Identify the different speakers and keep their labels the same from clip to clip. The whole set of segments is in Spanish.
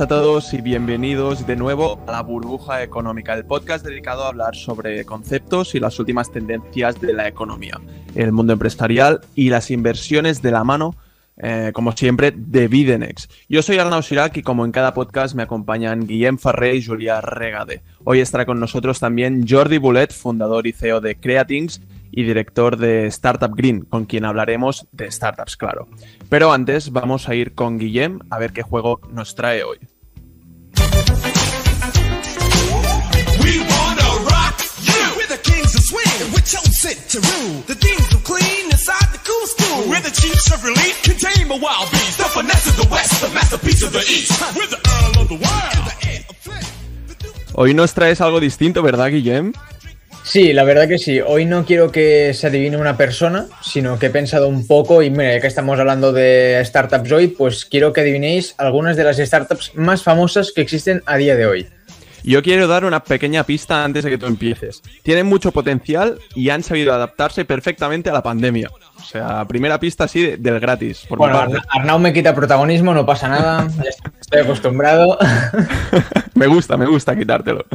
Speaker 1: A todos y bienvenidos de nuevo a la Burbuja Económica, el podcast dedicado a hablar sobre conceptos y las últimas tendencias de la economía, el mundo empresarial y las inversiones de la mano, eh, como siempre, de Bidenex. Yo soy Arnaud Sirac y como en cada podcast me acompañan Guillem Farré y Julia Regade. Hoy estará con nosotros también Jordi Boulet, fundador y CEO de Creatings y director de Startup Green, con quien hablaremos de startups, claro. Pero antes vamos a ir con Guillem a ver qué juego nos trae hoy. Hoy nos traes algo distinto, ¿verdad, Guillem?
Speaker 2: Sí, la verdad que sí. Hoy no quiero que se adivine una persona, sino que he pensado un poco y mira, ya que estamos hablando de startups hoy, pues quiero que adivinéis algunas de las startups más famosas que existen a día de hoy.
Speaker 1: Yo quiero dar una pequeña pista antes de que tú empieces. Tienen mucho potencial y han sabido adaptarse perfectamente a la pandemia. O sea, primera pista así del gratis.
Speaker 2: Por bueno, Arnau me quita protagonismo, no pasa nada. Estoy acostumbrado.
Speaker 1: me gusta, me gusta quitártelo.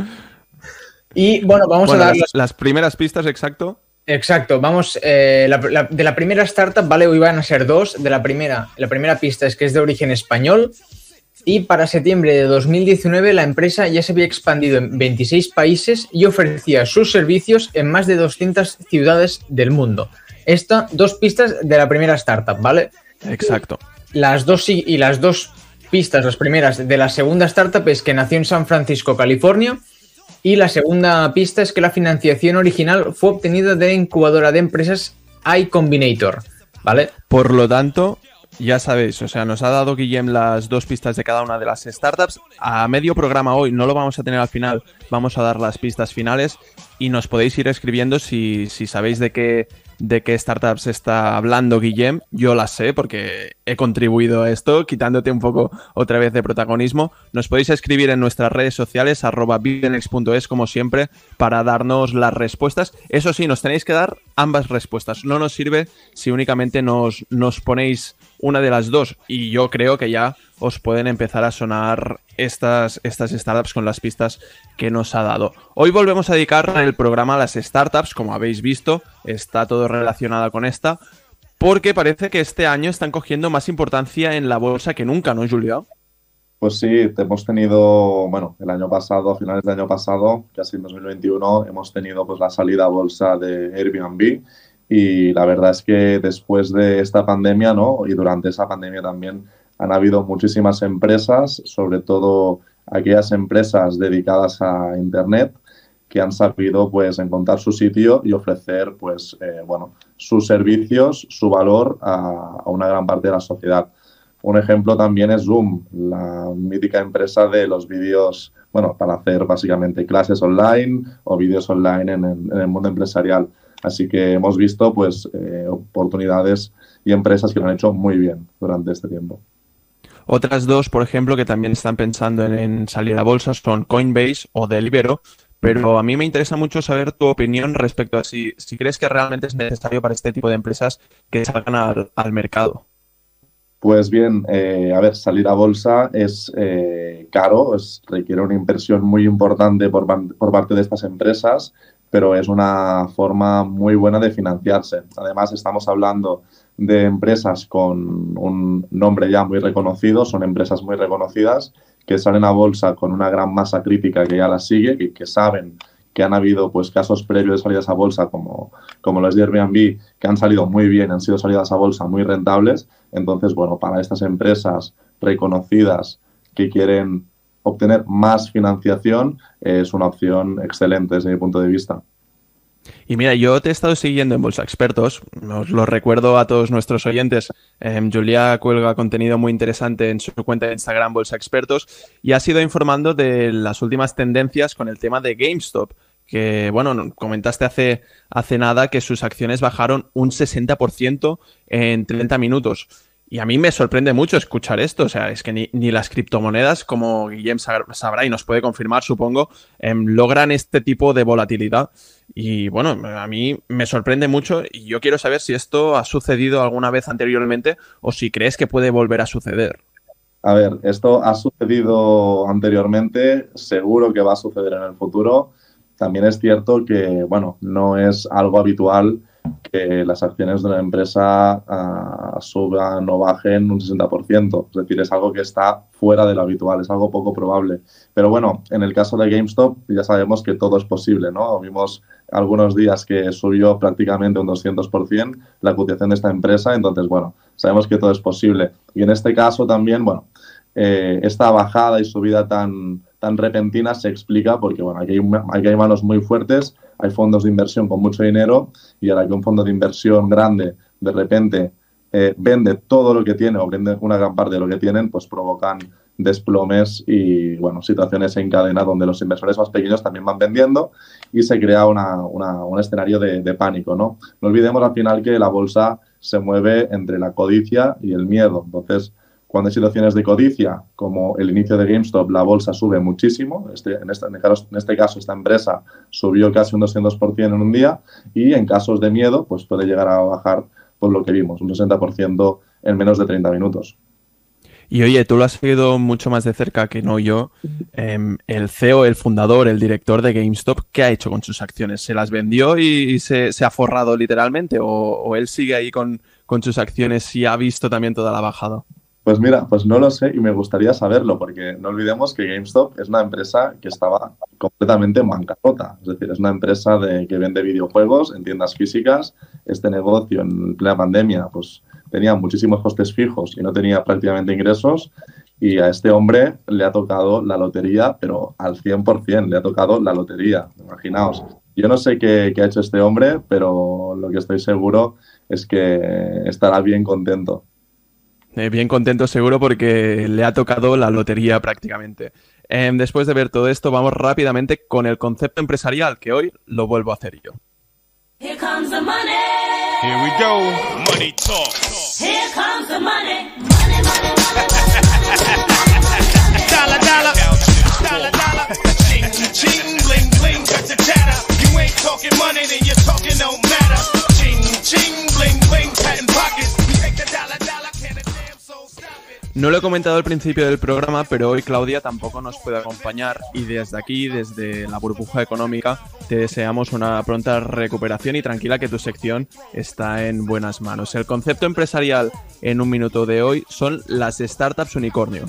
Speaker 2: Y bueno, vamos a dar
Speaker 1: las, primeras pistas, exacto.
Speaker 2: Exacto, vamos, eh, de la primera startup, vale, hoy van a ser dos. De la primera, la primera pista es que es de origen español. Y para septiembre de 2019 la empresa ya se había expandido en 26 países y ofrecía sus servicios en más de 200 ciudades del mundo. Esta, dos pistas de la primera startup, ¿vale?
Speaker 1: Exacto.
Speaker 2: Las dos y las dos pistas, las primeras de la segunda startup es que nació en San Francisco, California y la segunda pista es que la financiación original fue obtenida de incubadora de empresas iCombinator, ¿vale?
Speaker 1: Por lo tanto, ya sabéis, o sea, nos ha dado Guillem las dos pistas de cada una de las startups. A medio programa hoy, no lo vamos a tener al final, vamos a dar las pistas finales y nos podéis ir escribiendo si, si sabéis de qué de qué startups está hablando Guillem, yo las sé porque he contribuido a esto, quitándote un poco otra vez de protagonismo. Nos podéis escribir en nuestras redes sociales, arroba como siempre, para darnos las respuestas. Eso sí, nos tenéis que dar ambas respuestas. No nos sirve si únicamente nos, nos ponéis una de las dos. Y yo creo que ya os pueden empezar a sonar estas, estas startups con las pistas que nos ha dado. Hoy volvemos a dedicar el programa a las startups, como habéis visto, está todo relacionado con esta, porque parece que este año están cogiendo más importancia en la bolsa que nunca, ¿no, Julia?
Speaker 3: Pues sí, hemos tenido, bueno, el año pasado, finales del año pasado, casi en 2021, hemos tenido pues la salida a bolsa de Airbnb y la verdad es que después de esta pandemia, ¿no? Y durante esa pandemia también han habido muchísimas empresas, sobre todo aquellas empresas dedicadas a Internet, que han sabido pues encontrar su sitio y ofrecer pues eh, bueno sus servicios, su valor a, una gran parte de la sociedad. Un ejemplo también es Zoom, la mítica empresa de los vídeos, bueno, para hacer básicamente clases online o vídeos online en el, mundo empresarial. Así que hemos visto pues eh, oportunidades y empresas que lo han hecho muy bien durante este tiempo.
Speaker 1: Otras dos, por ejemplo, que también están pensando en, salir a bolsa son Coinbase o Delibero, pero a mí me interesa mucho saber tu opinión respecto a si, si crees que realmente es necesario para este tipo de empresas que salgan al, mercado.
Speaker 3: Pues bien, eh, a ver, salir a bolsa es eh, caro, es, requiere una inversión muy importante por, por, parte de estas empresas, pero es una forma muy buena de financiarse. Además, estamos hablando de empresas con un nombre ya muy reconocido, son empresas muy reconocidas que salen a bolsa con una gran masa crítica que ya las sigue, y que saben que han habido pues casos previos de salidas a bolsa como, como los de Airbnb que han salido muy bien, han sido salidas a bolsa muy rentables. Entonces, bueno, para estas empresas reconocidas que quieren obtener más financiación es una opción excelente desde mi punto de vista.
Speaker 1: Y mira, yo te he estado siguiendo en Bolsa Expertos, os lo recuerdo a todos nuestros oyentes. Em, Julia cuelga contenido muy interesante en su cuenta de Instagram Bolsa Expertos y ha sido informando de las últimas tendencias con el tema de GameStop. Que, bueno, comentaste hace, hace nada que sus acciones bajaron un 60% en 30 minutos. Y a mí me sorprende mucho escuchar esto. O sea, es que ni, las criptomonedas, como Guillem sabrá y nos puede confirmar, supongo, em, logran este tipo de volatilidad. Y bueno, a mí me sorprende mucho y yo quiero saber si esto ha sucedido alguna vez anteriormente o si crees que puede volver a suceder.
Speaker 3: A ver, esto ha sucedido anteriormente, seguro que va a suceder en el futuro. También es cierto que, bueno, no es algo habitual que las acciones de una empresa uh, suban o bajen un 60%. Es decir, es algo que está fuera de lo habitual, es algo poco probable. Pero bueno, en el caso de GameStop ya sabemos que todo es posible, ¿no? Vimos algunos días que subió prácticamente un 200% la cotización de esta empresa, entonces, bueno, sabemos que todo es posible. Y en este caso también, bueno, eh, esta bajada y subida tan, tan repentina se explica porque, bueno, aquí hay, aquí hay manos muy fuertes, hay fondos de inversión con mucho dinero y ahora que un fondo de inversión grande de repente eh, vende todo lo que tiene o vende una gran parte de lo que tienen, pues provocan desplomes y bueno, situaciones en cadena donde los inversores más pequeños también van vendiendo y se crea una, un escenario de, de, pánico. ¿no? no olvidemos al final que la bolsa se mueve entre la codicia y el miedo. Entonces, cuando hay situaciones de codicia, como el inicio de GameStop, la bolsa sube muchísimo. Este, en, este, caso, esta empresa subió casi un 200% en un día y en casos de miedo, pues puede llegar a bajar por lo que vimos, un 60% en menos de 30 minutos.
Speaker 1: Y oye, tú lo has seguido mucho más de cerca que no yo. Eh, el CEO, el fundador, el director de GameStop, ¿qué ha hecho con sus acciones? ¿Se las vendió y, se, ha forrado literalmente? ¿O, él sigue ahí con, sus acciones y ha visto también toda la bajada?
Speaker 3: Pues mira, pues no lo sé y me gustaría saberlo, porque no olvidemos que GameStop es una empresa que estaba completamente en bancarrota. Es decir, es una empresa de, que vende videojuegos en tiendas físicas. Este negocio en plena pandemia, pues tenía muchísimos costes fijos y no tenía prácticamente ingresos. Y a este hombre le ha tocado la lotería, pero al 100% le ha tocado la lotería. Imaginaos. Yo no sé qué, qué ha hecho este hombre, pero lo que estoy seguro es que estará bien contento.
Speaker 1: Eh, bien contento seguro porque le ha tocado la lotería prácticamente. Eh, después de ver todo esto, vamos rápidamente con el concepto empresarial, que hoy lo vuelvo a hacer yo. Here comes the money. Here we go. Money talk. Here comes the money. Money, money, money, dollar, dollar. Dollar, dollar. Ching, ching, bling, bling, cut the chatter. You ain't talking money, then you're talking no matter. Ching, ching, bling, bling, patent pockets. Take the dollar, dollar. No lo he comentado al principio del programa, pero hoy Claudia tampoco nos puede acompañar y desde aquí, desde la burbuja económica, te deseamos una pronta recuperación y tranquila que tu sección está en buenas manos. El concepto empresarial en un minuto de hoy son las startups unicornio.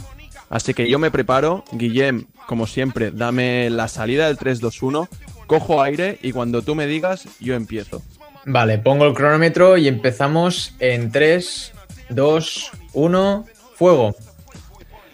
Speaker 1: Así que yo me preparo, Guillem, como siempre, dame la salida del 321, cojo aire y cuando tú me digas, yo empiezo.
Speaker 2: Vale, pongo el cronómetro y empezamos en 3, 2, 1 Fuego.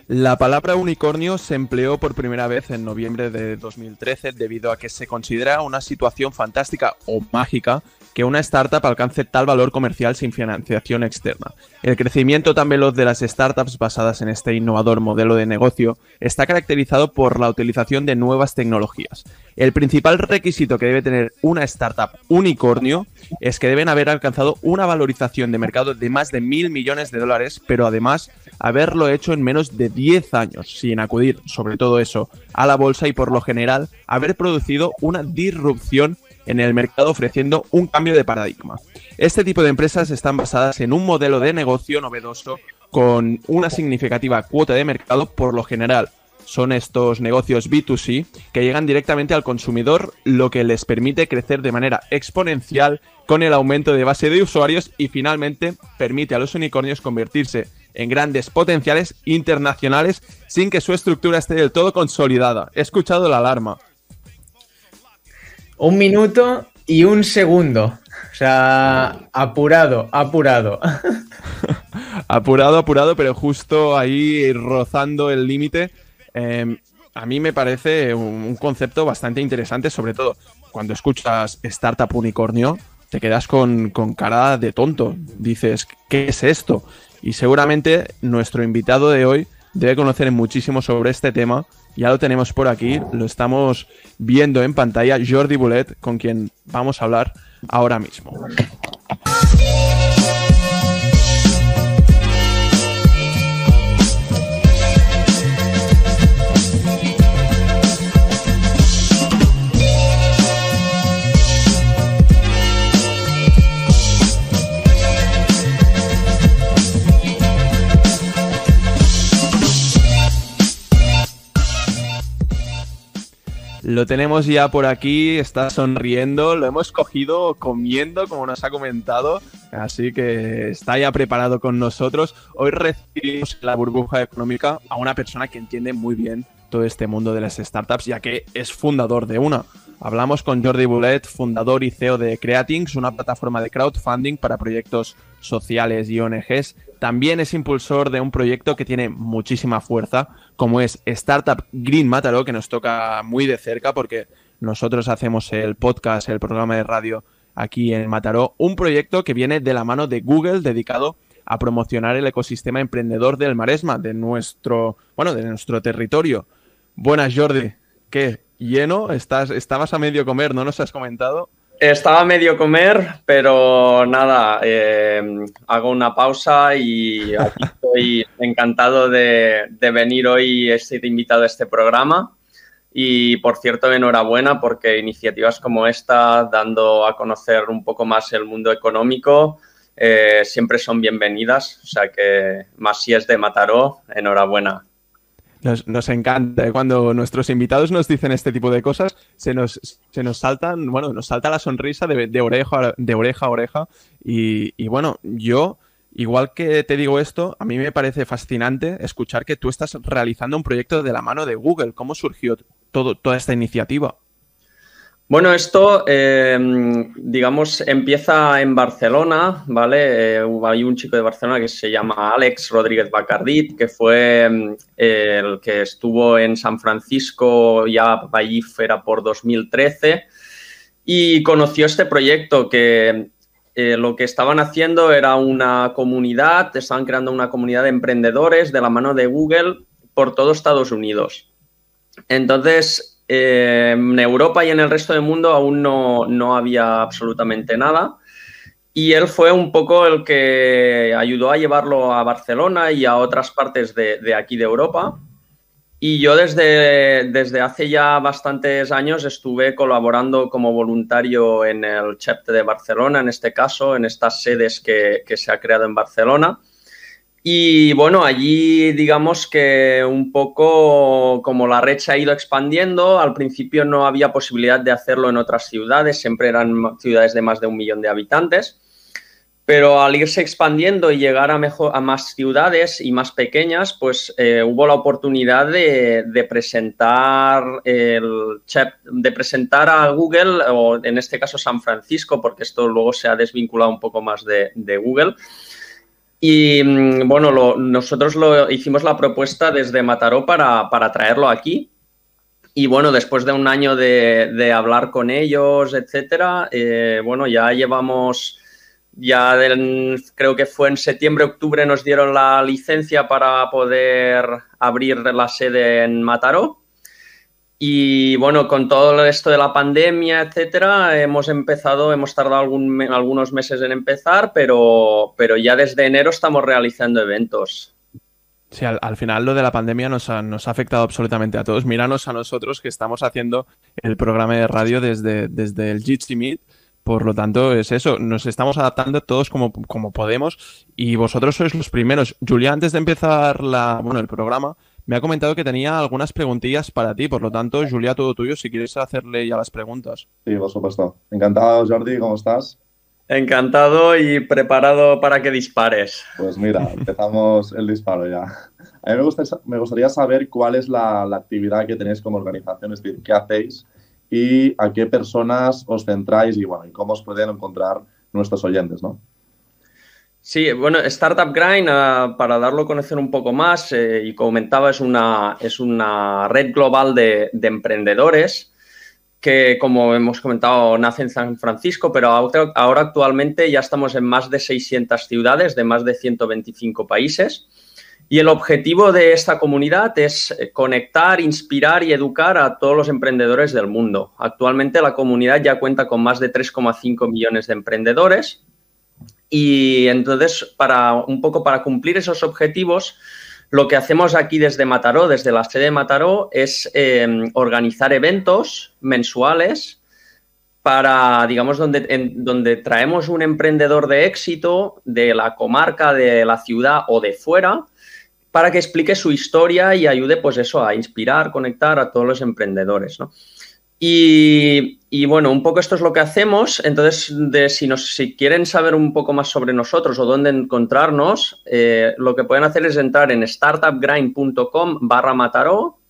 Speaker 1: La palabra unicornio se empleó por primera vez en noviembre de 2013 debido a que se considera una situación fantástica o mágica que una startup alcance tal valor comercial sin financiación externa. El crecimiento tan veloz de las startups basadas en este innovador modelo de negocio está caracterizado por la utilización de nuevas tecnologías. El principal requisito que debe tener una startup unicornio es que deben haber alcanzado una valorización de mercado de más de mil millones de dólares, pero además haberlo hecho en menos de 10 años, sin acudir, sobre todo eso, a la bolsa y por lo general haber producido una disrupción en el mercado ofreciendo un cambio de paradigma. Este tipo de empresas están basadas en un modelo de negocio novedoso con una significativa cuota de mercado por lo general. Son estos negocios B2C que llegan directamente al consumidor, lo que les permite crecer de manera exponencial con el aumento de base de usuarios y finalmente permite a los unicornios convertirse en grandes potenciales internacionales sin que su estructura esté del todo consolidada. He escuchado la alarma.
Speaker 2: Un minuto y un segundo. O sea, apurado, apurado.
Speaker 1: apurado, apurado, pero justo ahí rozando el límite. Eh, a mí me parece un concepto bastante interesante, sobre todo cuando escuchas Startup Unicornio, te quedas con, con, cara de tonto. Dices, ¿qué es esto? Y seguramente nuestro invitado de hoy debe conocer muchísimo sobre este tema ya lo tenemos por aquí, lo estamos viendo en pantalla, Jordi Boulet, con quien vamos a hablar ahora mismo. Lo tenemos ya por aquí, está sonriendo, lo hemos cogido comiendo, como nos ha comentado, así que está ya preparado con nosotros. Hoy recibimos la burbuja económica a una persona que entiende muy bien todo este mundo de las startups, ya que es fundador de una. Hablamos con Jordi Boulet, fundador y CEO de Creatings, una plataforma de crowdfunding para proyectos sociales y ONGs. También es impulsor de un proyecto que tiene muchísima fuerza, como es Startup Green Mataró, que nos toca muy de cerca porque nosotros hacemos el podcast, el programa de radio aquí en Mataró, un proyecto que viene de la mano de Google dedicado a promocionar el ecosistema emprendedor del Maresma, de nuestro, bueno, de nuestro territorio. Buenas, Jordi. ¿Qué? ¿Lleno? Estás, estabas a medio comer, ¿no nos has comentado?
Speaker 4: Estaba medio comer, pero nada, eh, hago una pausa y aquí estoy encantado de, venir hoy, he invitado a este programa. Y por cierto, enhorabuena porque iniciativas como esta, dando a conocer un poco más el mundo económico, eh, siempre son bienvenidas. O sea que, más si es de Mataró, enhorabuena.
Speaker 1: Nos, encanta. ¿eh? Cuando nuestros invitados nos dicen este tipo de cosas, se nos, se nos saltan, bueno, nos salta la sonrisa de, oreja, de oreja a oreja. Y, bueno, yo, igual que te digo esto, a mí me parece fascinante escuchar que tú estás realizando un proyecto de la mano de Google. ¿Cómo surgió todo, toda esta iniciativa?
Speaker 4: Bueno, esto, eh, digamos, empieza en Barcelona, ¿vale? Eh, hay un chico de Barcelona que se llama Alex Rodríguez Bacardit, que fue mm, el que estuvo en San Francisco, ya allí fuera por 2013, y conoció este proyecto que eh, lo que estaban haciendo era una comunidad, estaban creando una comunidad de emprendedores de la mano de Google por todo Estados Unidos. Entonces, eh, en Europa y en el resto del mundo aún no, había absolutamente nada. Y él fue un poco el que ayudó a llevarlo a Barcelona y a otras partes de, aquí de Europa. Y yo desde, desde, hace ya bastantes años estuve colaborando como voluntario en el CHEPT de Barcelona, en este caso, en estas sedes que, que se ha creado en Barcelona. Y bueno, allí digamos que un poco como la red se ha ido expandiendo, al principio no había posibilidad de hacerlo en otras ciudades, siempre eran ciudades de más de un millón de habitantes, pero al irse expandiendo y llegar a, más ciudades y más pequeñas, pues eh, hubo la oportunidad de, presentar el de presentar a Google, o en este caso San Francisco, porque esto luego se ha desvinculado un poco más de Google y mm, bueno, nosotros lo, hicimos la propuesta desde Mataró para, traerlo aquí. Y bueno, después de un año de, hablar con ellos, etcétera, eh, bueno, ya llevamos, ya creo que fue en septiembre, octubre nos dieron la licencia para poder abrir la sede en Mataró. Y bueno, con todo esto de la pandemia, etcétera, hemos empezado, hemos tardado algunos meses en empezar, pero, pero ya desde enero estamos realizando eventos.
Speaker 1: Sí, al, final lo de la pandemia nos ha, nos ha, afectado absolutamente a todos. Míranos a nosotros que estamos haciendo el programa de radio desde, desde el Jitsi Meet. Por lo tanto, es eso, nos estamos adaptando todos como, como podemos y vosotros sois los primeros. Julia, antes de empezar la, bueno, el programa, me ha comentado que tenía algunas preguntillas para ti, por lo tanto, Julia, todo tuyo, si quieres hacerle ya las preguntas.
Speaker 3: Sí, por supuesto. Encantado, Jordi, ¿cómo estás?
Speaker 4: Encantado y preparado para que dispares.
Speaker 3: Pues mira, empezamos el disparo ya. A mí me, gustaría, saber cuál es la, la, actividad que tenéis como organización, es decir, qué hacéis y a qué personas os centráis y, bueno, y cómo os pueden encontrar nuestros oyentes, ¿no?
Speaker 4: Sí, bueno, Startup Grind, ah, para darlo a conocer un poco más, eh, y comentaba, es una, es una red global de, emprendedores que, como hemos comentado, nace en San Francisco, pero ahora, actualmente ya estamos en más de 600 ciudades de más de 125 países. Y el objetivo de esta comunidad es conectar, inspirar y educar a todos los emprendedores del mundo. Actualmente la comunidad ya cuenta con más de 3,5 millones de emprendedores y entonces, para un poco para cumplir esos objetivos, lo que hacemos aquí desde Mataró, desde la sede de Mataró, es em, organizar eventos mensuales para, digamos, donde, donde traemos un emprendedor de éxito de la comarca, de la ciudad o de fuera, para que explique su historia y ayude, pues eso, a inspirar, conectar a todos los emprendedores, ¿no? Y, bueno, un poco esto es lo que hacemos. Entonces, si, nos, quieren saber un poco más sobre nosotros o dónde encontrarnos, eh, lo que pueden hacer es entrar en startupgrind.com barra Mataró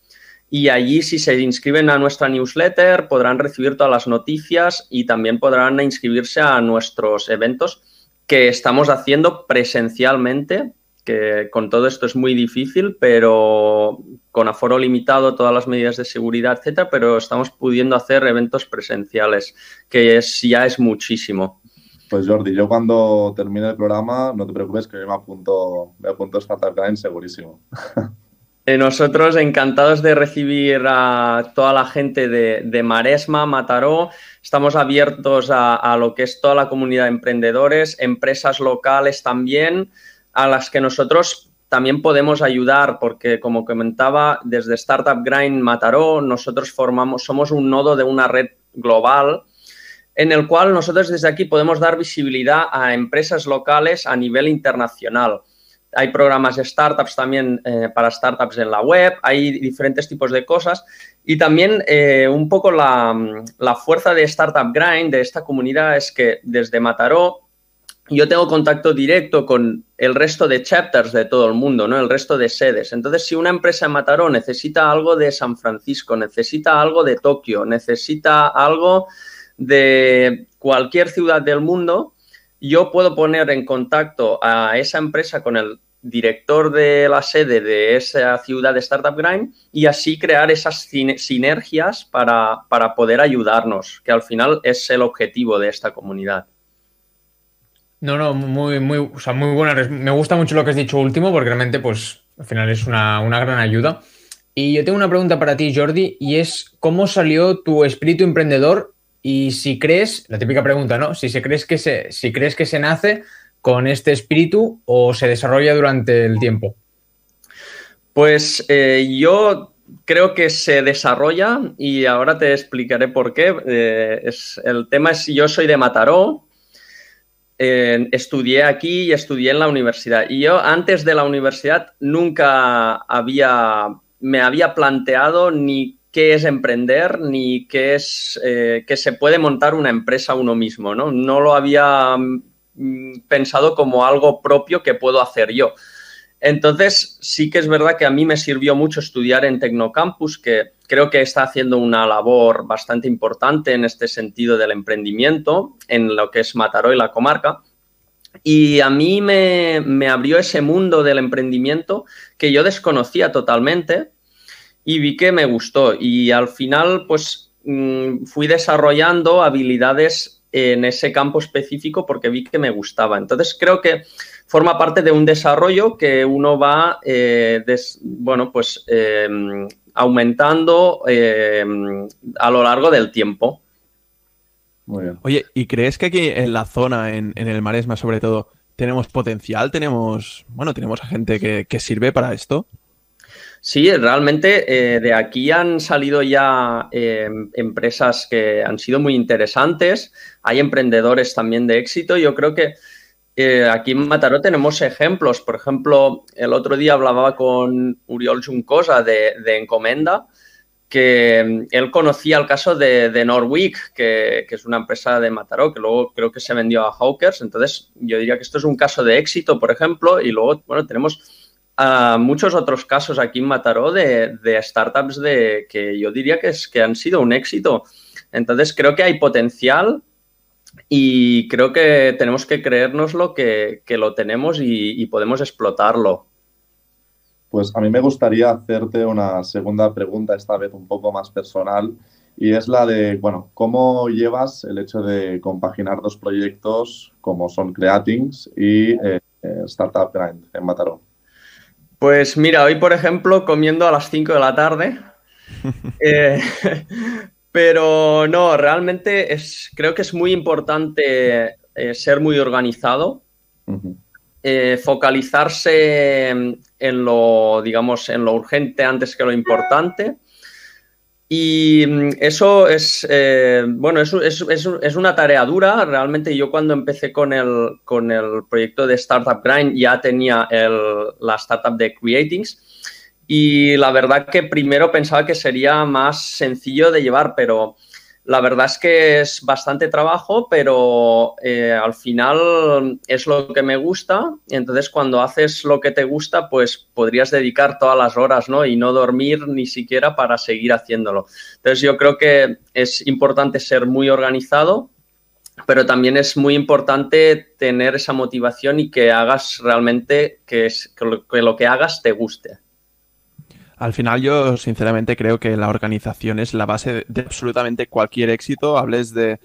Speaker 4: y allí si se inscriben a nuestra newsletter podrán recibir todas las noticias y también podrán inscribirse a nuestros eventos que estamos haciendo presencialmente que con todo esto es muy difícil, pero con aforo limitado, todas las medidas de seguridad, etcétera, pero estamos pudiendo hacer eventos presenciales, que es, ya es muchísimo.
Speaker 3: Pues Jordi, yo cuando termine el programa, no te preocupes que yo me apunto, me apunto a Startup Grind segurísimo.
Speaker 4: Eh, nosotros encantados de recibir a toda la gente de, Maresma, Mataró. Estamos abiertos a, a, lo que es toda la comunidad de emprendedores, empresas locales también a las que nosotros también podemos ayudar, porque como comentaba, desde Startup Grind Mataró, nosotros formamos, somos un nodo de una red global en el cual nosotros desde aquí podemos dar visibilidad a empresas locales a nivel internacional. Hay programas de startups también eh, para startups en la web, hay diferentes tipos de cosas y también eh, un poco la, la fuerza de Startup Grind, de esta comunidad, es que desde Mataró yo tengo contacto directo con el resto de chapters de todo el mundo, ¿no? El resto de sedes. Entonces, si una empresa en Mataró necesita algo de San Francisco, necesita algo de Tokio, necesita algo de cualquier ciudad del mundo, yo puedo poner en contacto a esa empresa con el director de la sede de esa ciudad de Startup Grind y así crear esas sinergias para, para poder ayudarnos, que al final es el objetivo de esta comunidad.
Speaker 2: No, no, muy, muy, o sea, muy buena. Me gusta mucho lo que has dicho último porque realmente, pues, al final es una, gran ayuda. Y yo tengo una pregunta para ti, Jordi, y es ¿cómo salió tu espíritu emprendedor? Y si crees, la típica pregunta, ¿no? Si, se crees que se, si crees que se nace con este espíritu o se desarrolla durante el tiempo.
Speaker 4: Pues eh, yo creo que se desarrolla y ahora te explicaré por qué. Eh, es, el tema es, yo soy de Mataró, estudié aquí y estudié en la universidad. Y yo antes de la universidad nunca había, me había planteado ni qué es emprender, ni qué es eh, que se puede montar una empresa uno mismo, ¿no? No lo había mm, pensado como algo propio que puedo hacer yo. Entonces, sí que es verdad que a mí me sirvió mucho estudiar en Tecnocampus, que creo que está haciendo una labor bastante importante en este sentido del emprendimiento, en lo que es Mataró y la comarca. Y a mí me, abrió ese mundo del emprendimiento que yo desconocía totalmente y vi que me gustó. Y al final, pues mm, fui desarrollando habilidades en ese campo específico porque vi que me gustaba. Entonces creo que forma parte de un desarrollo que uno va, eh, bueno, pues eh, aumentando eh, a lo largo del tiempo.
Speaker 1: Muy bien. Oye, ¿y crees que aquí en la zona, en, el Maresma sobre todo, tenemos potencial? ¿Tenemos, bueno, tenemos a gente que, sirve para esto?
Speaker 4: Sí, realmente de aquí han salido ya empresas que han sido muy interesantes. Hay emprendedores también de éxito. Yo creo que eh, aquí en Mataró tenemos ejemplos. Por ejemplo, el otro día hablaba con Uriol Juncosa de, de Encomenda, que mm, él conocía el caso de, de Norwick, que, es una empresa de Mataró, que luego creo que se vendió a Hawkers. Entonces, yo diría que esto es un caso de éxito, por ejemplo, y luego, bueno, tenemos ah, muchos otros casos aquí en Mataró de, de, startups de, que yo diría que, es, que han sido un éxito. Entonces, creo que hay potencial y creo que tenemos que creérnoslo que, que lo tenemos y, podemos explotarlo.
Speaker 3: Pues a mí me gustaría hacerte una segunda pregunta, esta vez un poco más personal, y es la de, bueno, ¿cómo llevas el hecho de compaginar dos proyectos como son Creatings y eh, Startup Grind en Mataró?
Speaker 4: Pues mira, hoy por ejemplo, comiendo a las 5 de la tarde, eh, pero no, realmente es, creo que es muy importante eh, ser muy organizado, eh, focalizarse en lo, digamos, en lo urgente antes que lo importante. Y mm, eso es, eh, bueno, es, es, una tarea dura. Realmente yo cuando empecé con el, proyecto de Startup Grind ya tenía la startup de Creatings y la verdad que primero pensaba que sería más sencillo de llevar, pero la verdad es que es bastante trabajo, pero eh, al final es lo que me gusta. Entonces, cuando haces lo que te gusta, pues podrías dedicar todas las horas, ¿no? Y no dormir ni siquiera para seguir haciéndolo. Entonces, yo creo que es importante ser muy organizado, pero también es muy importante tener esa motivación y que hagas realmente que, que lo que hagas te guste.
Speaker 1: Al final yo sinceramente creo que la organización es la base de absolutamente cualquier éxito, hables de,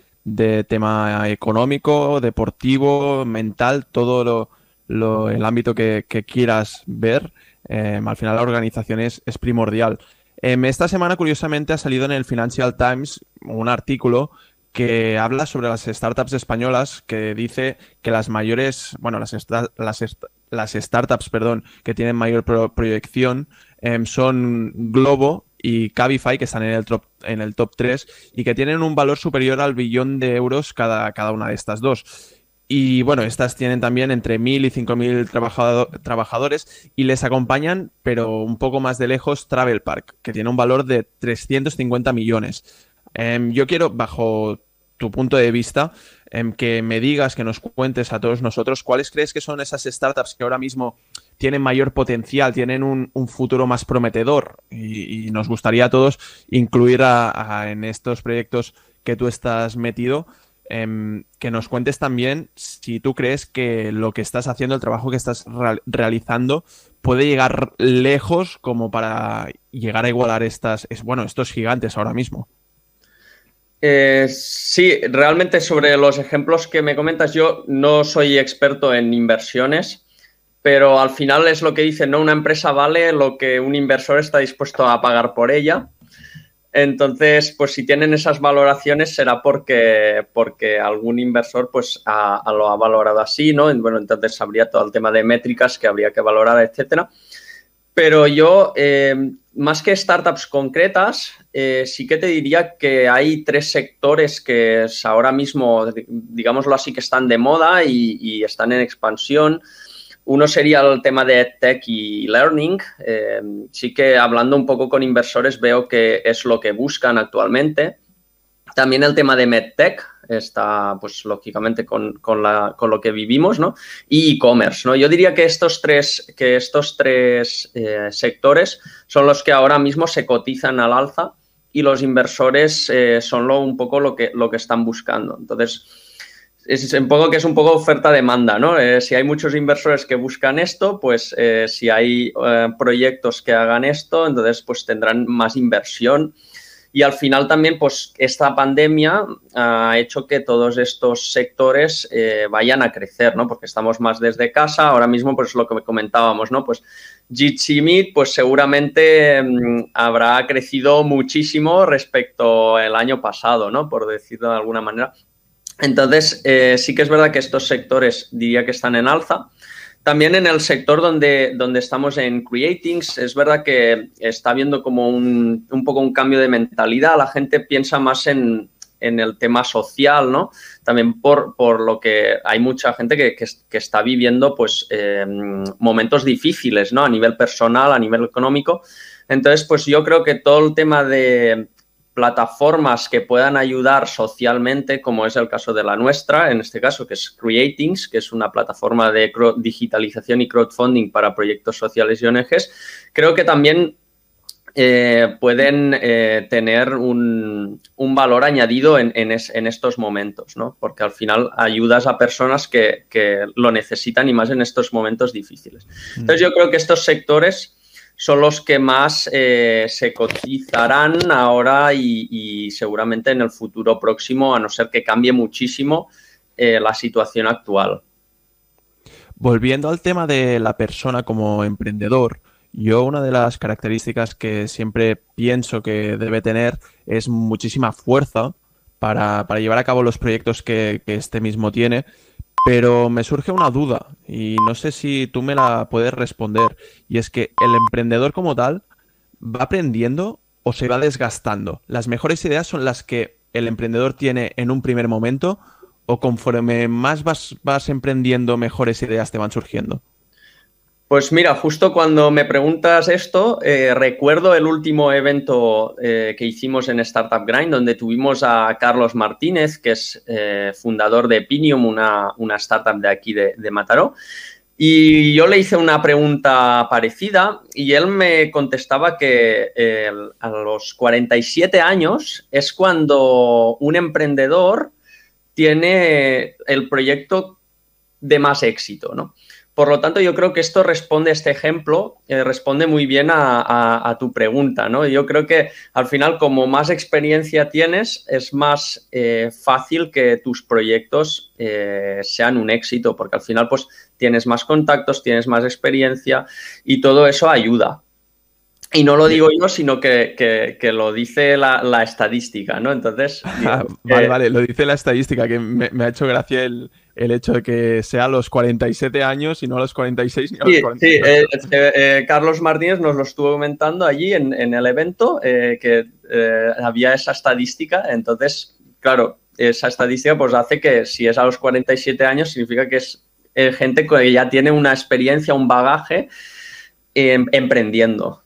Speaker 1: tema económico, deportivo, mental, todo lo, el ámbito que, quieras ver, em, al final la organización es, primordial. Em, esta semana curiosamente ha salido en el Financial Times un artículo que habla sobre las startups españolas, que dice que las mayores, bueno, las, las, las startups, perdón, que tienen mayor proyección Em, son Globo y Cabify, que están en el, top, en el top 3 y que tienen un valor superior al billón de euros cada, cada una de estas dos. Y bueno, estas tienen también entre 1.000 y 5.000 trabajadores y les acompañan, pero un poco más de lejos, Travel Park, que tiene un valor de 350 millones. Em, yo quiero, bajo tu punto de vista, em, que me digas, que nos cuentes a todos nosotros, ¿cuáles crees que son esas startups que ahora mismo tienen mayor potencial, tienen un, futuro más prometedor y, nos gustaría a todos incluir en estos proyectos que tú estás metido, em, que nos cuentes también si tú crees que lo que estás haciendo, el trabajo que estás realizando, puede llegar lejos como para llegar a igualar estas, bueno, estos gigantes ahora mismo.
Speaker 4: Eh, sí, realmente sobre los ejemplos que me comentas, yo no soy experto en inversiones, pero al final es lo que dicen, ¿no? Una empresa vale lo que un inversor está dispuesto a pagar por ella. Entonces, pues si tienen esas valoraciones será porque, porque algún inversor pues lo ha valorado así, ¿no? Bueno, entonces habría todo el tema de métricas que habría que valorar, etcétera. Pero yo, eh, más que startups concretas, eh, sí que te diría que hay tres sectores que ahora mismo, digámoslo así, que están de moda y, y están en expansión. Uno sería el tema de tech y learning. Eh, sí que hablando un poco con inversores veo que es lo que buscan actualmente. También el tema de medtech está, pues lógicamente, con, con, lo que vivimos, ¿no? Y e-commerce, ¿no? Yo diría que estos tres, que estos tres eh, sectores son los que ahora mismo se cotizan al alza y los inversores eh, son lo, un poco lo que, lo que están buscando. Entonces, es un poco que es un poco oferta-demanda, ¿no? Eh, si hay muchos inversores que buscan esto, pues eh, si hay eh, proyectos que hagan esto, entonces pues tendrán más inversión. Y al final también, pues esta pandemia ha hecho que todos estos sectores vayan a crecer, ¿no? Porque estamos más desde casa. Ahora mismo, pues lo que comentábamos, ¿no? Pues Jitsi Meet, pues seguramente mm, habrá crecido muchísimo respecto al año pasado, ¿no? Por decirlo de alguna manera. Entonces, eh, sí que es verdad que estos sectores diría que están en alza. También en el sector donde, donde estamos en Creatings, es verdad que está habiendo como un, poco un cambio de mentalidad. La gente piensa más en, el tema social, ¿no? También por, lo que hay mucha gente que, está viviendo pues em, momentos difíciles, ¿no? A nivel personal, a nivel económico. Entonces, pues yo creo que todo el tema de plataformas que puedan ayudar socialmente, como es el caso de la nuestra, en este caso, que es Creatings, que es una plataforma de digitalización y crowdfunding para proyectos sociales y ONGs, creo que también eh, pueden eh, tener un, valor añadido en, estos momentos, ¿no? Porque al final ayudas a personas que, que, lo necesitan y más en estos momentos difíciles. Mm. Entonces yo creo que estos sectores son los que más eh, se cotizarán ahora y, seguramente en el futuro próximo, a no ser que cambie muchísimo eh, la situación actual.
Speaker 1: Volviendo al tema de la persona como emprendedor, yo una de las características que siempre pienso que debe tener es muchísima fuerza para, llevar a cabo los proyectos que, que este mismo tiene pero me surge una duda y no sé si tú me la puedes responder. Y es que el emprendedor como tal va aprendiendo o se va desgastando. Las mejores ideas son las que el emprendedor tiene en un primer momento o conforme más vas, vas emprendiendo, mejores ideas te van surgiendo.
Speaker 4: Pues mira, justo cuando me preguntas esto, eh, recuerdo el último evento eh, que hicimos en Startup Grind, donde tuvimos a Carlos Martínez, que es eh, fundador de Pinium, una, startup de aquí de, Mataró. Y yo le hice una pregunta parecida y él me contestaba que a los 47 años es cuando un emprendedor tiene el proyecto de más éxito, ¿no? Por lo tanto, yo creo que esto responde, este ejemplo, eh, responde muy bien a, tu pregunta, ¿no? Yo creo que al final, como más experiencia tienes, es más eh, fácil que tus proyectos eh, sean un éxito, porque al final, pues, tienes más contactos, tienes más experiencia y todo eso ayuda. Y no lo digo yo, sino que, lo dice la, estadística, ¿no? Entonces.
Speaker 1: Vale, vale, lo dice la estadística, que me ha hecho gracia el, el hecho de que sea a los 47 años y no a los 46 ni a los 47.
Speaker 4: Sí, eh, eh, eh, Carlos Martínez nos lo estuvo comentando allí en, el evento, que había esa estadística. Entonces, claro, esa estadística pues hace que si es a los 47 años significa que es gente que ya tiene una experiencia, un bagaje em, emprendiendo.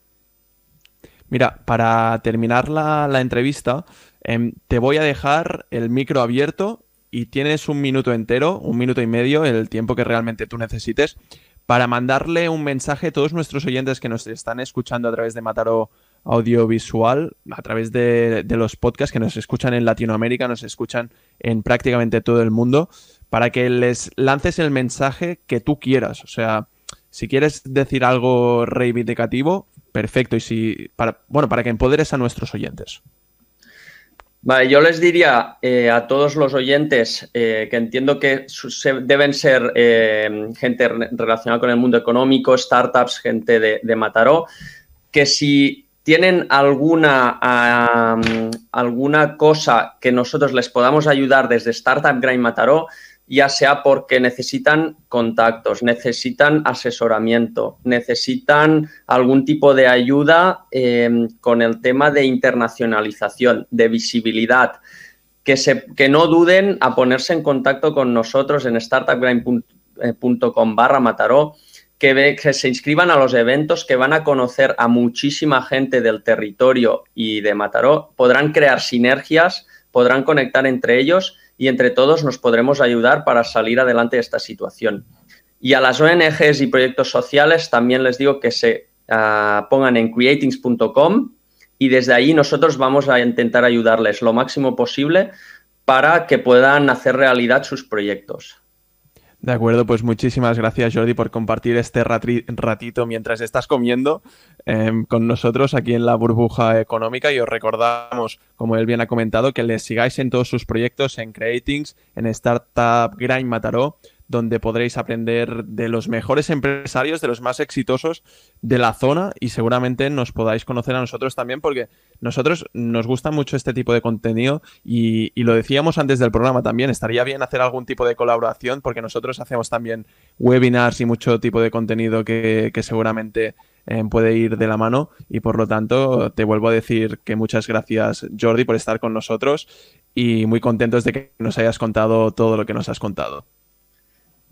Speaker 1: Mira, para terminar la, la entrevista, em, te voy a dejar el micro abierto y tienes un minuto entero, un minuto y medio, el tiempo que realmente tú necesites, para mandarle un mensaje a todos nuestros oyentes que nos están escuchando a través de Mataro Audiovisual, a través de, los podcasts que nos escuchan en Latinoamérica, nos escuchan en prácticamente todo el mundo, para que les lances el mensaje que tú quieras. O sea, si quieres decir algo reivindicativo, perfecto. Y si, para, bueno, para que empoderes a nuestros oyentes.
Speaker 4: Vale, yo les diría eh, a todos los oyentes eh, que entiendo que deben ser eh, gente relacionada con el mundo económico, startups, gente de, Mataró, que si tienen alguna, alguna cosa que nosotros les podamos ayudar desde Startup Grind Mataró, ya sea porque necesitan contactos, necesitan asesoramiento, necesitan algún tipo de ayuda eh, con el tema de internacionalización, de visibilidad, que, se, que no duden a ponerse en contacto con nosotros en startupgrind.com barra Mataró, que, que se inscriban a los eventos, que van a conocer a muchísima gente del territorio y de Mataró, podrán crear sinergias, podrán conectar entre ellos y entre todos nos podremos ayudar para salir adelante de esta situación. Y a las ONGs y proyectos sociales también les digo que se ah, pongan en creatings.com y desde ahí nosotros vamos a intentar ayudarles lo máximo posible para que puedan hacer realidad sus proyectos.
Speaker 1: De acuerdo, pues muchísimas gracias Jordi por compartir este ratito mientras estás comiendo em, con nosotros aquí en la burbuja económica. Y os recordamos, como él bien ha comentado, que les sigáis en todos sus proyectos, en Creatings, en Startup Grind Mataró, donde podréis aprender de los mejores empresarios, de los más exitosos de la zona y seguramente nos podáis conocer a nosotros también porque nosotros nos gusta mucho este tipo de contenido y, lo decíamos antes del programa también, estaría bien hacer algún tipo de colaboración porque nosotros hacemos también webinars y mucho tipo de contenido que, seguramente eh, puede ir de la mano y por lo tanto te vuelvo a decir que muchas gracias Jordi por estar con nosotros y muy contentos de que nos hayas contado todo lo que nos has contado.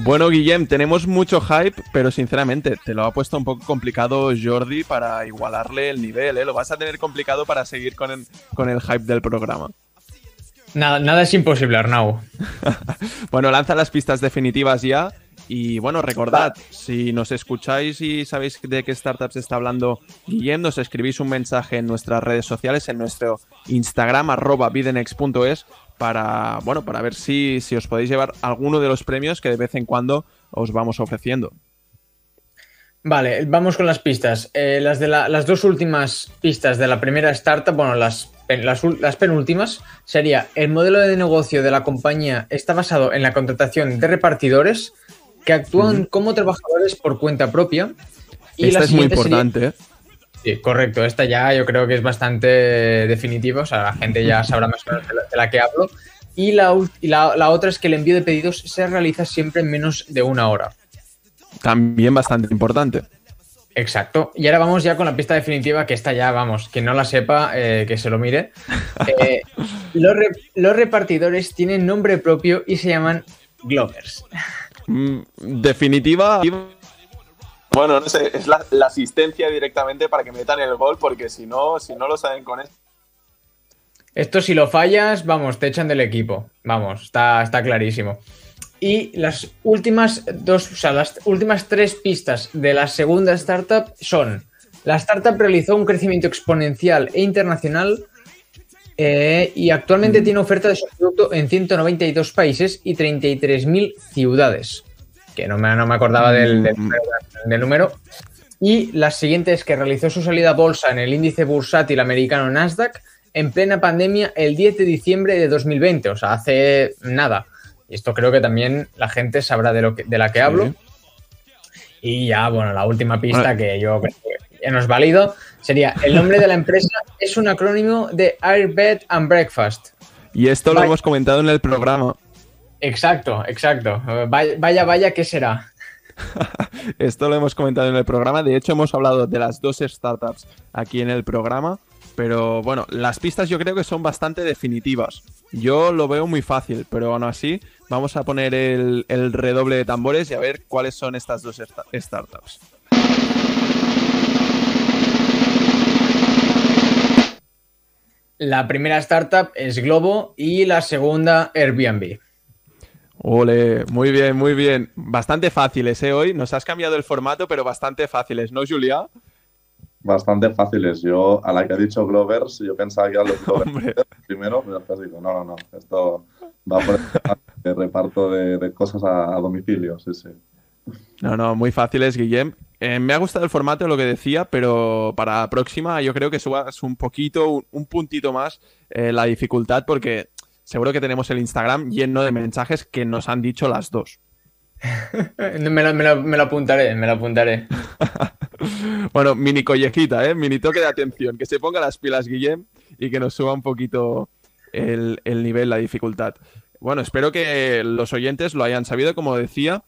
Speaker 1: Bueno, Guillem, tenemos mucho hype, pero sinceramente te lo ha puesto un poco complicado Jordi para igualarle el nivel, ¿eh? Lo vas a tener complicado para seguir con el, con el hype del programa.
Speaker 2: Nada, nada es imposible, Arnau.
Speaker 1: bueno, lanza las pistas definitivas ya. Y bueno, recordad, si nos escucháis y sabéis de qué startups está hablando Guillem, nos escribís un mensaje en nuestras redes sociales, en nuestro Instagram, arroba videnex.es, para, bueno, para ver si, si os podéis llevar alguno de los premios que de vez en cuando os vamos ofreciendo.
Speaker 2: Vale, vamos con las pistas. Eh, las, de las dos últimas pistas de la primera startup, bueno, las, las, penúltimas, sería el modelo de negocio de la compañía está basado en la contratación de repartidores que actúan como trabajadores por cuenta propia.
Speaker 1: Y Esta es muy importante. ¿eh?
Speaker 2: Sí, correcto. Esta ya yo creo que es bastante definitiva, o sea, la gente ya sabrá más o menos de la, que hablo. Y, la, la, otra es que el envío de pedidos se realiza siempre en menos de una hora.
Speaker 1: También bastante importante.
Speaker 2: Exacto. Y ahora vamos ya con la pista definitiva, que está ya, vamos, quien no la sepa, eh, que se lo mire. Eh, los, repartidores tienen nombre propio y se llaman Glovers.
Speaker 1: Mm, definitiva. Bueno, no sé, es la, asistencia directamente para que metan el gol, porque si no, si no lo saben con esto.
Speaker 2: Esto si lo fallas, vamos, te echan del equipo. Vamos, está, está clarísimo. Y las últimas dos, o sea, las últimas tres pistas de la segunda startup son: la startup realizó un crecimiento exponencial e internacional eh, y actualmente mm. tiene oferta de su producto en 192 países y 33.000 ciudades. Que no me, no me acordaba del, mm. del, número. Y la siguiente es que realizó su salida a bolsa en el índice bursátil americano Nasdaq en plena pandemia el 10 de diciembre de 2020, o sea, hace nada. Y esto creo que también la gente sabrá de, lo que, de la que hablo. Y ya, bueno, la última pista que yo creo que no es válido sería el nombre de la empresa es un acrónimo de Airbed and Breakfast.
Speaker 1: Y esto lo hemos comentado en el programa.
Speaker 2: Exacto, exacto. Vaya, vaya, ¿qué será?
Speaker 1: esto lo hemos comentado en el programa. De hecho, hemos hablado de las dos startups aquí en el programa. Pero bueno, las pistas yo creo que son bastante definitivas. Yo lo veo muy fácil, pero aún así vamos a poner el, redoble de tambores y a ver cuáles son estas dos startups.
Speaker 2: La primera startup es Globo y la segunda Airbnb.
Speaker 1: Ole, muy bien, muy bien. Bastante fáciles, ¿eh? Hoy nos has cambiado el formato, pero bastante fáciles, ¿no, Julia?
Speaker 3: bastante fáciles. Yo, a la que ha dicho Glovers, yo pensaba que eran los Glovers primero, pero después digo, no, no, no, esto va por el reparto de, cosas a, domicilio, sí, sí.
Speaker 1: No, no, muy fáciles, Guillem. Eh, me ha gustado el formato, lo que decía, pero para la próxima yo creo que subas un poquito, un, puntito más eh, la dificultad, porque seguro que tenemos el Instagram lleno de mensajes que nos han dicho las dos.
Speaker 2: me, lo, apuntaré, me lo apuntaré.
Speaker 1: bueno, mini collejita, ¿eh? Mini toque de atención. Que se ponga las pilas, Guillem, y que nos suba un poquito el, nivel, la dificultad. Bueno, espero que los oyentes lo hayan sabido, como decía.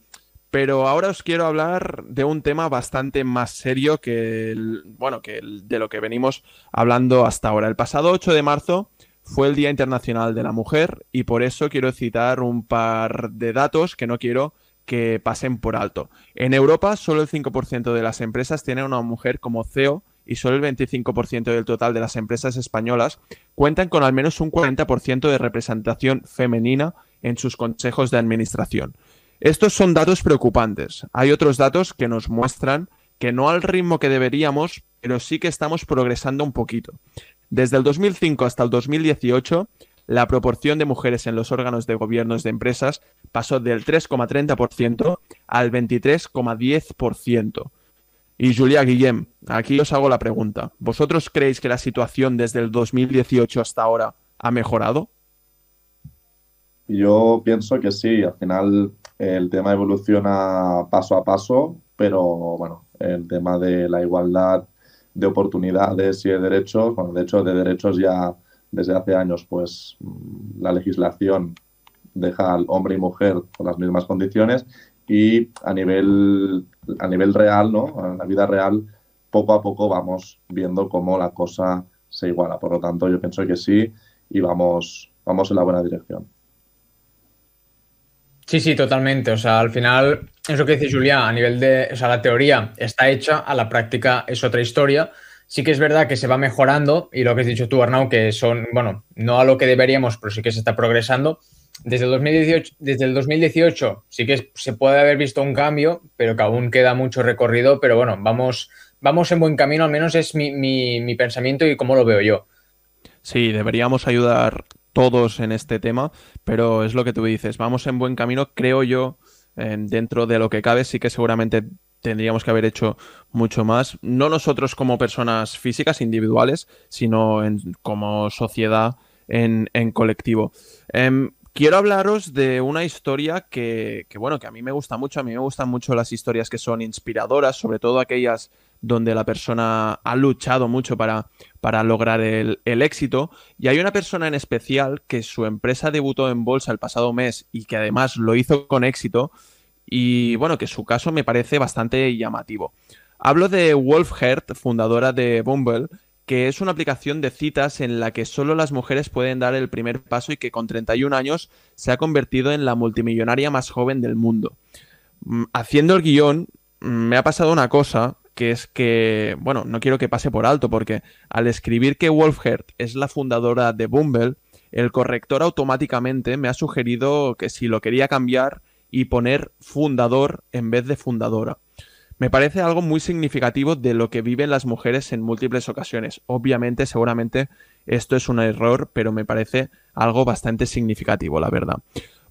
Speaker 1: Pero ahora os quiero hablar de un tema bastante más serio que bueno, que de lo que venimos hablando hasta ahora. El pasado 8 de marzo fue el Día Internacional de la Mujer y por eso quiero citar un par de datos que no quiero que pasen por alto. En Europa, solo el 5% de las empresas tienen una mujer como CEO y solo el 25% del total de las empresas españolas cuentan con al menos un 40% de representación femenina en sus consejos de administración. Estos son datos preocupantes. Hay otros datos que nos muestran que no al ritmo que deberíamos, pero sí que estamos progresando un poquito. Desde el 2005 hasta el 2018, la proporción de mujeres en los órganos de gobiernos de empresas pasó del 3,30% al 23,10%. Y Julia Guillem, aquí os hago la pregunta. ¿Vosotros creéis que la situación desde el 2018 hasta ahora ha mejorado?
Speaker 3: Yo pienso que sí. Al final el tema evoluciona paso a paso, pero bueno, el tema de la igualdad de oportunidades y de derechos, bueno, de hecho de derechos ya desde hace años, pues mm, la legislación deja al hombre y mujer con las mismas condiciones y a nivel, a nivel real, ¿no? En la vida real, poco a poco vamos viendo cómo la cosa se iguala. Por lo tanto, yo pienso que sí y vamos, vamos en la buena dirección.
Speaker 2: Sí, sí, totalmente. O sea, al final, eso que dice Julia, a nivel de, o sea, la teoría está hecha, a la práctica es otra historia. Sí que es verdad que se va mejorando y lo que has dicho tú, Arnau, que son, bueno, no a lo que deberíamos, pero sí que se está progresando. Desde el 2018, desde el 2018 sí que se puede haber visto un cambio, pero que aún queda mucho recorrido, pero bueno, vamos, vamos en buen camino, al menos es mi, mi pensamiento y cómo lo veo yo.
Speaker 1: Sí, deberíamos ayudar todos en este tema, pero es lo que tú dices, vamos en buen camino, creo yo, dentro de lo que cabe, sí que seguramente tendríamos que haber hecho mucho más, no nosotros como personas físicas individuales, sino en, como sociedad en, colectivo. Em, quiero hablaros de una historia que, bueno, que a mí me gusta mucho. A mí me gustan mucho las historias que son inspiradoras, sobre todo aquellas donde la persona ha luchado mucho para, para lograr el, éxito. Y hay una persona en especial que su empresa debutó en bolsa el pasado mes y que además lo hizo con éxito. Y bueno, que su caso me parece bastante llamativo. Hablo de Wolf Hert, fundadora de Bumble, que es una aplicación de citas en la que solo las mujeres pueden dar el primer paso y que con 31 años se ha convertido en la multimillonaria más joven del mundo. Mm, haciendo el guion, mm, me ha pasado una cosa que es que, bueno, no quiero que pase por alto, porque al escribir que Wolfhert es la fundadora de Bumble, el corrector automáticamente me ha sugerido que si lo quería cambiar y poner fundador en vez de fundadora. Me parece algo muy significativo de lo que viven las mujeres en múltiples ocasiones. Obviamente, seguramente esto es un error, pero me parece algo bastante significativo, la verdad.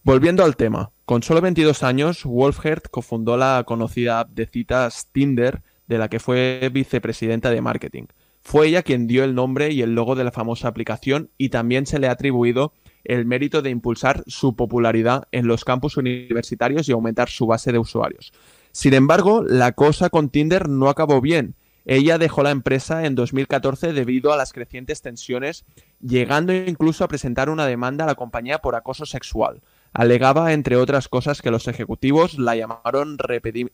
Speaker 1: Volviendo al tema, con solo 22 años, Wolfhert cofundó la conocida app de citas Tinder, de la que fue vicepresidenta de marketing. Fue ella quien dio el nombre y el logo de la famosa aplicación y también se le ha atribuido el mérito de impulsar su popularidad en los campus universitarios y aumentar su base de usuarios. Sin embargo, la cosa con Tinder no acabó bien. Ella dejó la empresa en 2014 debido a las crecientes tensiones, llegando incluso a presentar una demanda a la compañía por acoso sexual. Alegaba, entre otras cosas, que los ejecutivos la llamaron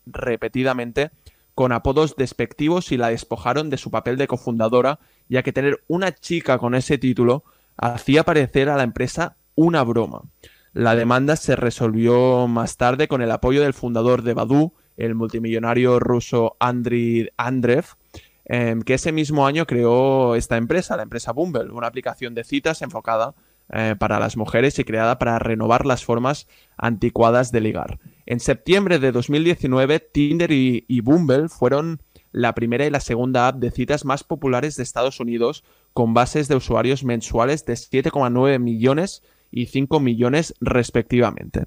Speaker 1: repetidamente con apodos despectivos y la despojaron de su papel de cofundadora, ya que tener una chica con ese título hacía parecer a la empresa una broma. La demanda se resolvió más tarde con el apoyo del fundador de Badu, el multimillonario ruso Andriy Andrev, em, que ese mismo año creó esta empresa, la empresa Bumble, una aplicación de citas enfocada eh, para las mujeres y creada para renovar las formas anticuadas de ligar. En septiembre de 2019, Tinder y, y Bumble fueron la primera y la segunda app de citas más populares de Estados Unidos, con bases de usuarios mensuales de 7,9 millones y 5 millones respectivamente.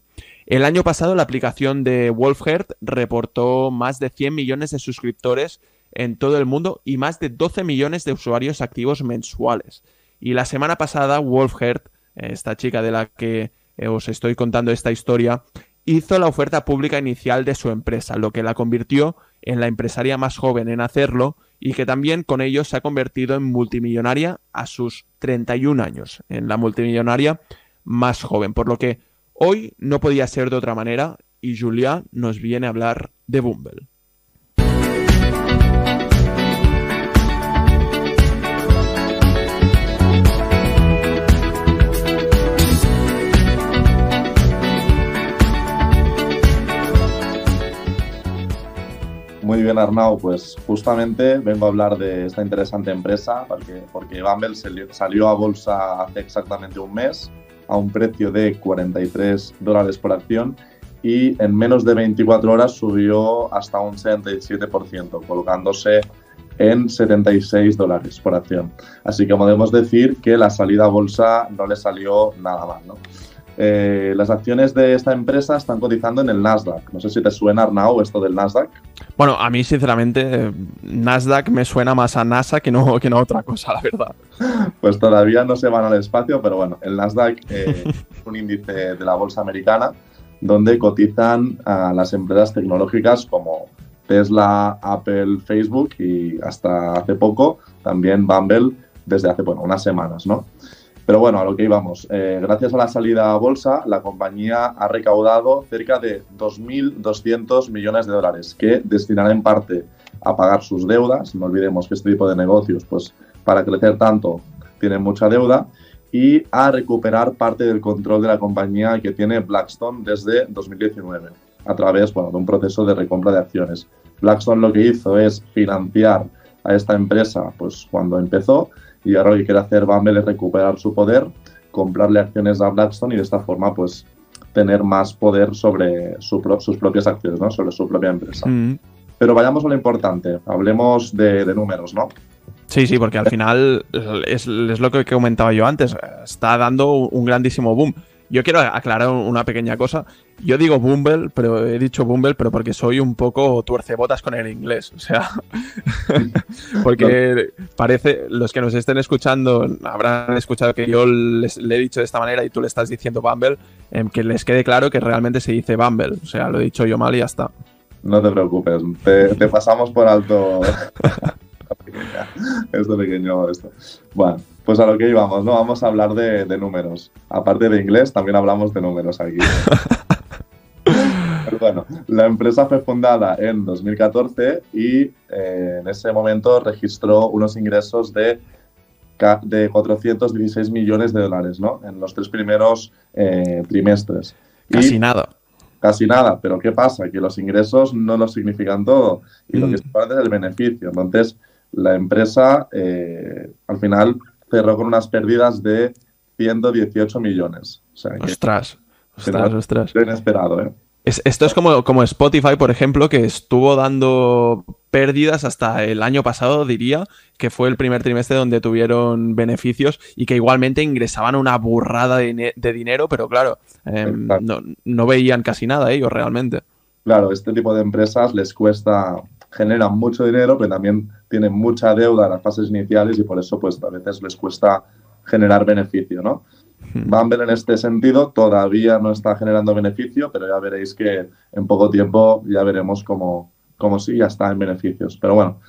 Speaker 1: El año pasado la aplicación de Wolfhert reportó más de 100 millones de suscriptores en todo el mundo y más de 12 millones de usuarios activos mensuales. Y la semana pasada Wolfhert, esta chica de la que eh, os estoy contando esta historia, hizo la oferta pública inicial de su empresa, lo que la convirtió en la empresaria más joven en hacerlo y que también con ello se ha convertido en multimillonaria a sus 31 años, en la multimillonaria más joven, por lo que Hoy no podía ser de otra manera y Julia nos viene a hablar de Bumble.
Speaker 3: Muy bien, Arnau. Pues justamente vengo a hablar de esta interesante empresa porque, porque Bumble salió a bolsa hace exactamente un mes a un precio de 43 dólares por acción y en menos de 24 horas subió hasta un 77%, colocándose en 76 dólares por acción. Así que podemos decir que la salida a bolsa no le salió nada mal. ¿no? Eh, las acciones de esta empresa están cotizando en el Nasdaq. No sé si te suena, Arnau, esto del Nasdaq.
Speaker 1: Bueno, a mí, sinceramente, Nasdaq me suena más a NASA que no, que no a otra cosa, la verdad.
Speaker 3: Pues todavía no se van al espacio, pero bueno, el Nasdaq eh, es un índice de la bolsa americana donde cotizan a las empresas tecnológicas como Tesla, Apple, Facebook y hasta hace poco también Bumble desde hace bueno, unas semanas, ¿no? Pero bueno, a lo que íbamos. Eh, gracias a la salida a bolsa, la compañía ha recaudado cerca de 2.200 millones de dólares que destinará en parte a pagar sus deudas. No olvidemos que este tipo de negocios, pues para crecer tanto, tienen mucha deuda y a recuperar parte del control de la compañía que tiene Blackstone desde 2019 a través bueno, de un proceso de recompra de acciones. Blackstone lo que hizo es financiar a esta empresa pues, cuando empezó y ahora lo que quiere hacer Bumble es recuperar su poder, comprarle acciones a Blackstone y de esta forma pues tener más poder sobre sus propias acciones, ¿no? sobre su propia empresa. Mm. Pero vayamos a lo importante, hablemos de, números, ¿no?
Speaker 1: Sí, sí, porque al final es, lo que comentaba yo antes, está dando un grandísimo boom. Yo quiero aclarar una pequeña cosa. Yo digo Bumble, pero he dicho Bumble, pero porque soy un poco tuercebotas con el inglés. O sea, porque parece, los que nos estén escuchando habrán escuchado que yo les, le he dicho de esta manera y tú le estás diciendo Bumble, em, que les quede claro que realmente se dice Bumble. O sea, lo he dicho yo mal y ya está.
Speaker 3: No te preocupes, te, pasamos por alto esto pequeño esto. Bueno, pues a lo que íbamos, ¿no? Vamos a hablar de, números. Aparte de inglés, también hablamos de números aquí. bueno, la empresa fue fundada en 2014 y eh, en ese momento registró unos ingresos de, de 416 millones de dólares, ¿no? En los tres primeros eh, trimestres.
Speaker 1: Casi nada
Speaker 3: casi nada. Pero ¿qué pasa? Que los ingresos no lo significan todo y lo que mm. se parte es el beneficio. Entonces, la empresa eh, al final cerró con unas pérdidas de 118 millones.
Speaker 1: ostras, ostras, ostras.
Speaker 3: Inesperado, ¿eh?
Speaker 1: esto es como, como Spotify, por ejemplo, que estuvo dando pérdidas hasta el año pasado, diría, que fue el primer trimestre donde tuvieron beneficios y que igualmente ingresaban una burrada de, dinero, pero claro, em, no, veían casi nada ellos realmente.
Speaker 3: Claro, este tipo de empresas les cuesta, generan mucho dinero, pero también tienen mucha deuda en las fases iniciales y por eso pues a veces les cuesta generar beneficio, ¿no? Hmm. Bumble en este sentido todavía no está generando beneficio, pero ya veréis que en poco tiempo ya veremos cómo, cómo sí ya está en beneficios. Pero bueno,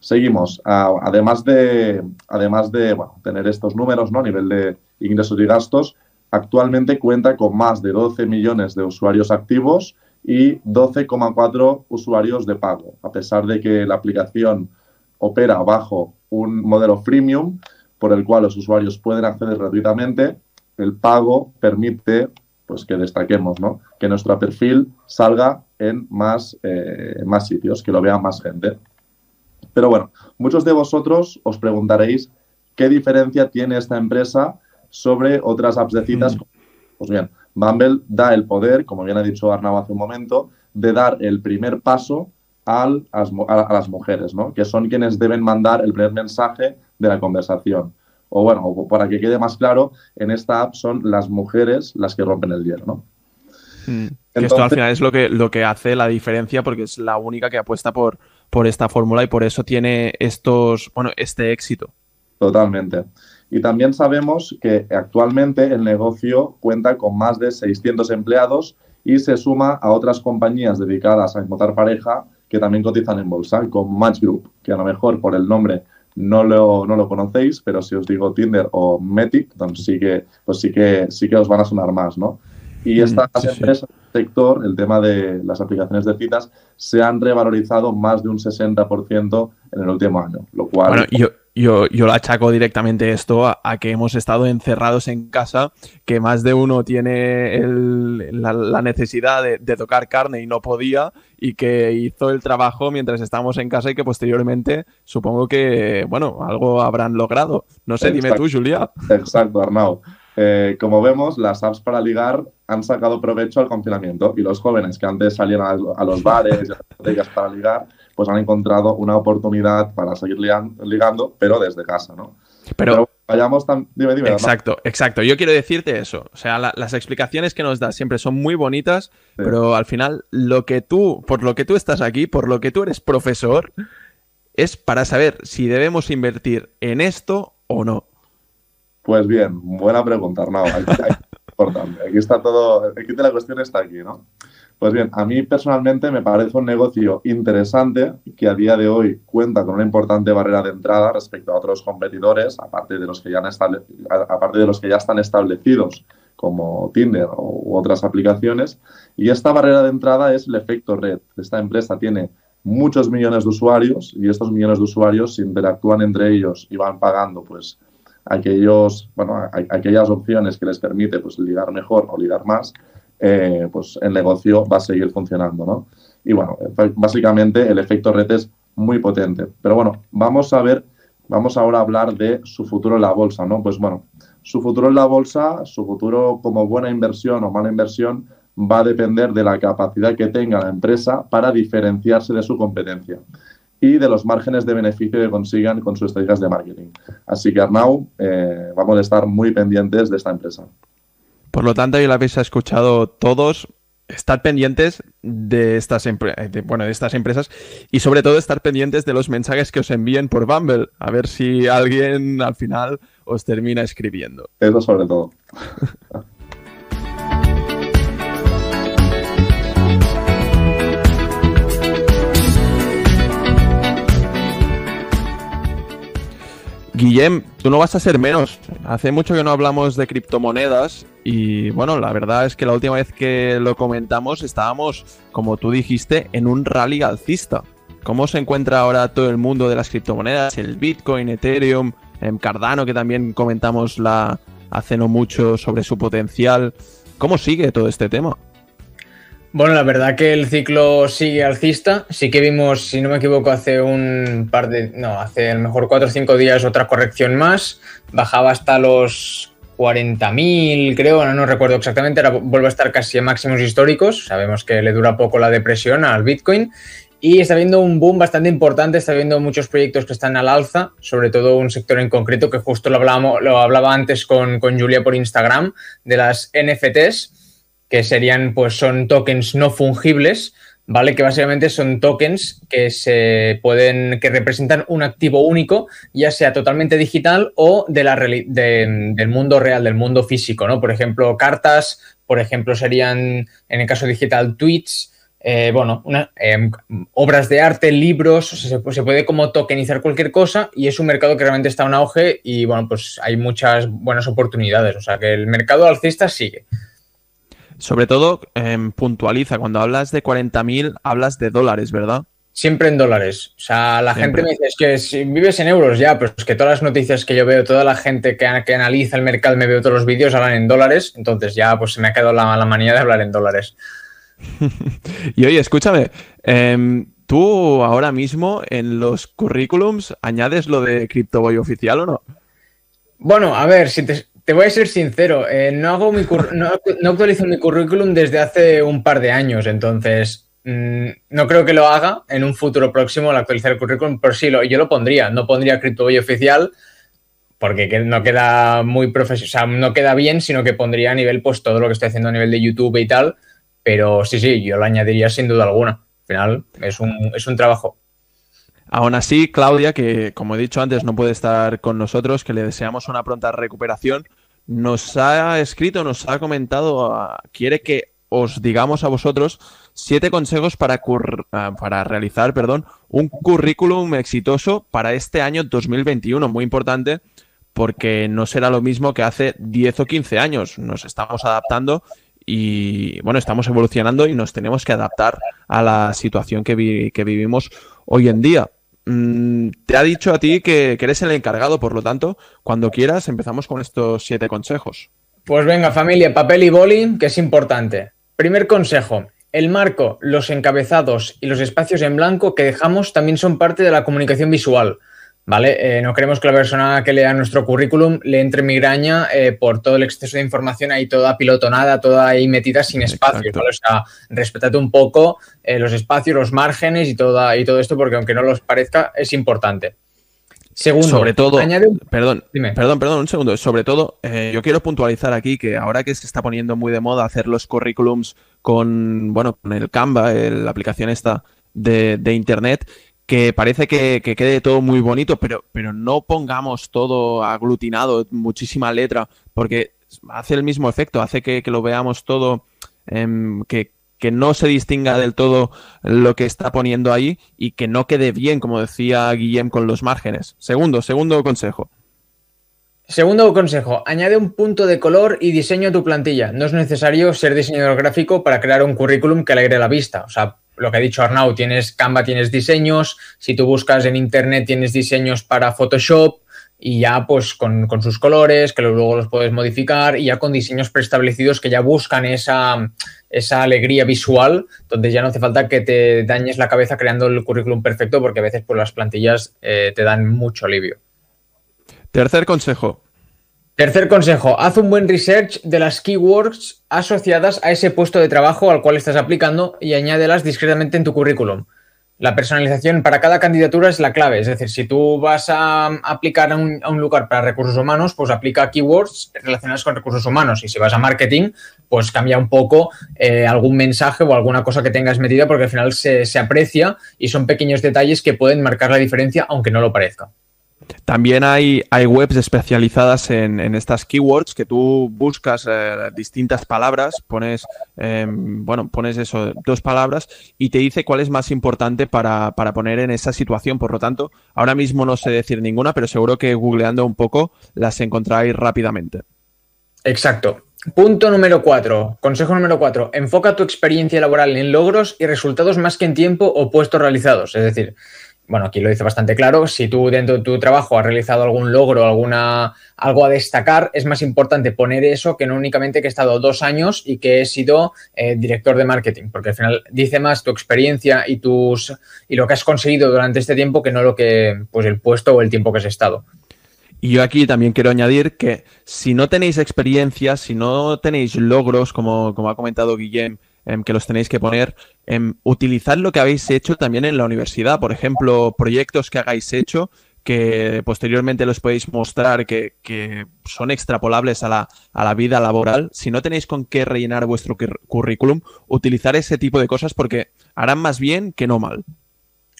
Speaker 3: seguimos. además de, además de tener estos números ¿no? a nivel de ingresos y gastos, actualmente cuenta con más de 12 millones de usuarios activos y 12,4 usuarios de pago. A pesar de que la aplicación opera bajo un modelo freemium por el cual los usuarios pueden acceder gratuitamente, el pago permite pues que destaquemos, ¿no? Que nuestro perfil salga en más, eh, más sitios, que lo vea más gente. Pero bueno, muchos de vosotros os preguntaréis qué diferencia tiene esta empresa sobre otras apps de citas. Mm. Pues bien, Bumble da el poder, como bien ha dicho Arnau hace un momento, de dar el primer paso al, a, a, las mujeres, ¿no? que son quienes deben mandar el primer mensaje de la conversación o bueno, para que quede más claro, en esta app son las mujeres las que rompen el hielo, ¿no?
Speaker 1: Hmm. esto al final es lo que, lo que hace la diferencia porque es la única que apuesta por, por esta fórmula y por eso tiene estos, bueno, este éxito.
Speaker 3: Totalmente. Y también sabemos que actualmente el negocio cuenta con más de 600 empleados y se suma a otras compañías dedicadas a encontrar pareja que también cotizan en bolsa, con Match Group, que a lo mejor por el nombre no lo, no lo conocéis, pero si os digo Tinder o Metic, entonces sí que, pues sí que, sí que os van a sonar más, ¿no? Y estas empresas sector, el tema de las aplicaciones de citas, se han revalorizado más de un 60% en el último año, lo cual...
Speaker 1: Bueno, yo, yo, yo lo achaco directamente esto a, que hemos estado encerrados en casa, que más de uno tiene la, necesidad de, tocar carne y no podía, y que hizo el trabajo mientras estábamos en casa y que posteriormente supongo que, bueno, algo habrán logrado. No sé, dime tú, Julia.
Speaker 3: Exacto, Arnau. Eh, como vemos, las apps para ligar han sacado provecho al confinamiento y los jóvenes que antes salían a, los bares y a las para ligar, pues han encontrado una oportunidad para seguir ligando, pero desde casa, ¿no?
Speaker 1: Pero, vayamos tan... Dime, dime. Exacto, exacto. Yo quiero decirte eso. O sea, las explicaciones que nos das siempre son muy bonitas, pero al final lo que tú, por lo que tú estás aquí, por lo que tú eres profesor, es para saber si debemos invertir en esto o no.
Speaker 3: Pues bien, buena pregunta, Arnau. Aquí, está todo, aquí la cuestión está aquí, ¿no? Pues bien, a mí personalmente me parece un negocio interesante que a día de hoy cuenta con una importante barrera de entrada respecto a otros competidores, aparte de los que ya, han aparte de los que ya están establecidos como Tinder u otras aplicaciones. Y esta barrera de entrada es el efecto red. Esta empresa tiene muchos millones de usuarios y estos millones de usuarios interactúan entre ellos y van pagando pues aquellos, bueno, aquellas opciones que les permite pues, ligar mejor o ligar más, eh, pues el negocio va a seguir funcionando, ¿no? Y bueno, básicamente el efecto red es muy potente. Pero bueno, vamos a ver, vamos ahora a hablar de su futuro en la bolsa, ¿no? Pues bueno, su futuro en la bolsa, su futuro como buena inversión o mala inversión, va a depender de la capacidad que tenga la empresa para diferenciarse de su competencia y de los márgenes de beneficio que consigan con sus estrategias de marketing. Así que Arnau, eh, vamos a estar muy pendientes de esta empresa.
Speaker 1: Por lo tanto, ya lo habéis escuchado todos. Estar pendientes de estas, bueno, de estas empresas y sobre todo estar pendientes de los mensajes que os envíen por Bumble. A ver si alguien al final os termina escribiendo.
Speaker 3: Eso sobre todo.
Speaker 1: Guillem, tú no vas a ser menos. Hace mucho que no hablamos de criptomonedas y bueno, la verdad es que la última vez que lo comentamos estábamos, como tú dijiste, en un rally alcista. ¿Cómo se encuentra ahora todo el mundo de las criptomonedas? El Bitcoin, Ethereum, em, Cardano, que también comentamos hace no mucho sobre su potencial. ¿Cómo sigue todo este tema?
Speaker 2: Bueno, la verdad que el ciclo sigue alcista. Sí que vimos, si no me equivoco, hace un par de. No, hace a lo mejor cuatro o cinco días otra corrección más. Bajaba hasta los 40.000, creo, no, recuerdo exactamente. Ahora vuelve a estar casi en máximos históricos. Sabemos que le dura poco la depresión al Bitcoin. Y está habiendo un boom bastante importante, está habiendo muchos proyectos que están al alza, sobre todo un sector en concreto que justo lo, hablábamos, lo hablaba antes con, con Julia por Instagram, de las NFTs que serían, pues son tokens no fungibles, ¿vale? Que básicamente son tokens que se pueden, que representan un activo único, ya sea totalmente digital o de la, del mundo real, del mundo físico, ¿no? Por ejemplo, cartas, por ejemplo, serían, en el caso digital, tweets, eh, bueno, em, obras de arte, libros, se, se, puede como tokenizar cualquier cosa y es un mercado que realmente está en auge y bueno, pues hay muchas buenas oportunidades, o sea que el mercado alcista sigue.
Speaker 1: Sobre todo, em, puntualiza, cuando hablas de 40.000, hablas de dólares, ¿verdad?
Speaker 2: Siempre en dólares. O sea, la gente me dice, es que si vives en euros ya, pero es que todas las noticias que yo veo, toda la gente que, que analiza el mercado, me veo todos los vídeos, hablan en dólares. Entonces ya pues se me ha quedado la, la manía de hablar en dólares.
Speaker 1: y oye, escúchame, em, ¿tú ahora mismo en los currículums añades lo de CryptoBoy oficial o no?
Speaker 2: Bueno, a ver, si te, te voy a ser sincero, eh, no, hago mi no, actualizo mi currículum desde hace un par de años, entonces mm, no creo que lo haga en un futuro próximo al actualizar el currículum, pero sí, lo, yo lo pondría, no pondría CryptoBoy oficial porque no queda muy profesional, o sea, no queda bien, sino que pondría a nivel pues todo lo que estoy haciendo a nivel de YouTube y tal, pero sí, sí, yo lo añadiría sin duda alguna. Al final es un, es un trabajo.
Speaker 1: Aún así, Claudia, que como he dicho antes no puede estar con nosotros, que le deseamos una pronta recuperación, nos ha escrito, nos ha comentado, ah, quiere que os digamos a vosotros siete consejos para, ah, para realizar perdón, un currículum exitoso para este año 2021. Muy importante porque no será lo mismo que hace 10 o 15 años. Nos estamos adaptando y bueno, estamos evolucionando y nos tenemos que adaptar a la situación que, que vivimos hoy en día. Mm, te ha dicho a ti que, eres el encargado, por lo tanto, cuando quieras empezamos con estos siete consejos.
Speaker 2: Pues venga, familia, papel y boli, que es importante. Primer consejo, el marco, los encabezados y los espacios en blanco que dejamos también son parte de la comunicación visual. ¿Vale? Eh, no queremos que la persona que lea nuestro currículum le entre migraña eh, por todo el exceso de información ahí toda pilotonada, toda ahí metida sin espacio, O sea, respetate un poco eh, los espacios, los márgenes y, toda, y todo esto, porque aunque no los parezca, es importante.
Speaker 1: Segundo, sobre todo, perdón, perdón, perdón, un segundo. Sobre todo, yo quiero puntualizar aquí que ahora que se está poniendo muy de moda hacer los currículums con, bueno, con el Canva, la aplicación esta de, de internet, que parece que, quede todo muy bonito, pero, pero no pongamos todo aglutinado, muchísima letra, porque hace el mismo efecto, hace que, lo veamos todo, em, que, que no se distinga del todo lo que está poniendo ahí y que no quede bien, como decía Guillem, con los márgenes. Segundo, segundo consejo.
Speaker 2: Segundo consejo, añade un punto de color y diseño tu plantilla. No es necesario ser diseñador gráfico para crear un currículum que alegre la vista. O sea, lo que ha dicho Arnau, tienes Canva, tienes diseños, si tú buscas en Internet tienes diseños para Photoshop y ya pues con, sus colores, que luego los puedes modificar y ya con diseños preestablecidos que ya buscan esa, alegría visual, donde ya no hace falta que te dañes la cabeza creando el currículum perfecto porque a veces pues, las plantillas eh, te dan mucho alivio.
Speaker 1: Tercer consejo,
Speaker 2: Tercer consejo, haz un buen research de las keywords asociadas a ese puesto de trabajo al cual estás aplicando y añádelas discretamente en tu currículum. la personalización para cada candidatura es la clave. Es decir, si tú vas a aplicar a un, lugar para recursos humanos, pues aplica keywords relacionados con recursos humanos. Y si vas a marketing, pues cambia un poco eh, algún mensaje o alguna cosa que tengas metida porque al final se, se aprecia y son pequeños detalles que pueden marcar la diferencia aunque no lo parezca.
Speaker 1: También hay, hay webs especializadas en, estas keywords que tú buscas eh, distintas palabras, pones, em, bueno, pones eso, dos palabras y te dice cuál es más importante para, para, poner en esa situación. Por lo tanto, ahora mismo no sé decir ninguna, pero seguro que googleando un poco las encontráis rápidamente.
Speaker 2: Exacto. Punto número cuatro. Consejo número cuatro. Enfoca tu experiencia laboral en logros y resultados más que en tiempo o puestos realizados. Es decir, bueno, aquí lo dice bastante claro, si tú dentro de tu trabajo has realizado algún logro, alguna, algo a destacar, es más importante poner eso que no únicamente que he estado dos años y que he sido eh, director de marketing, porque al final dice más tu experiencia y, tus, y lo que has conseguido durante este tiempo que no lo que, pues el puesto o el tiempo que has estado.
Speaker 1: Y yo aquí también quiero añadir que si no tenéis experiencia, si no tenéis logros, como, como ha comentado Guillem, Em, que los tenéis que poner. en utilizar lo que habéis hecho también en la universidad, por ejemplo, proyectos que hagáis hecho que posteriormente los podéis mostrar que, que son extrapolables a la, a la, vida laboral. Si no tenéis con qué rellenar vuestro currículum, utilizar ese tipo de cosas porque harán más bien que no mal.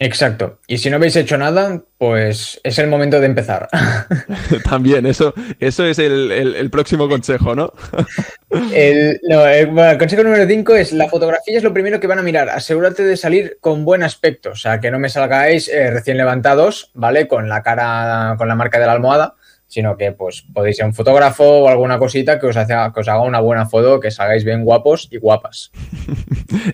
Speaker 2: Exacto. Y si no habéis hecho nada, pues es el momento de empezar.
Speaker 1: También, eso, eso es el, próximo consejo, ¿no?
Speaker 2: el, consejo número 5 es la fotografía es lo primero que van a mirar. Asegúrate de salir con buen aspecto. O sea, que no me salgáis eh, recién levantados, ¿vale? Con la cara, con la marca de la almohada sino que pues podéis ser un fotógrafo o alguna cosita que os, haga, que os haga una buena foto, que salgáis bien guapos y guapas.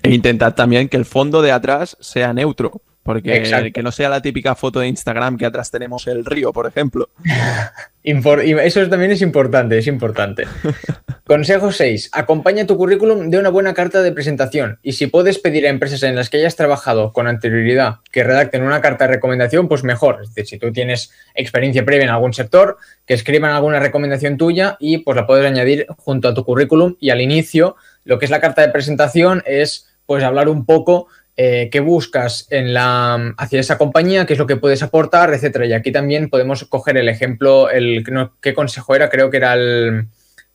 Speaker 1: e intentad también que el fondo de atrás sea neutro. Porque que no sea la típica foto de Instagram que atrás tenemos el río, por ejemplo.
Speaker 2: eso también es importante, es importante. Consejo 6. Acompaña tu currículum de una buena carta de presentación. Y si puedes pedir a empresas en las que hayas trabajado con anterioridad que redacten una carta de recomendación, pues mejor. Es decir, si tú tienes experiencia previa en algún sector, que escriban alguna recomendación tuya y pues la puedes añadir junto a tu currículum. Y al inicio, lo que es la carta de presentación es pues hablar un poco eh, qué buscas en la, hacia esa compañía, qué es lo que puedes aportar, etcétera. Y aquí también podemos coger el ejemplo, el qué consejo era, creo que era el,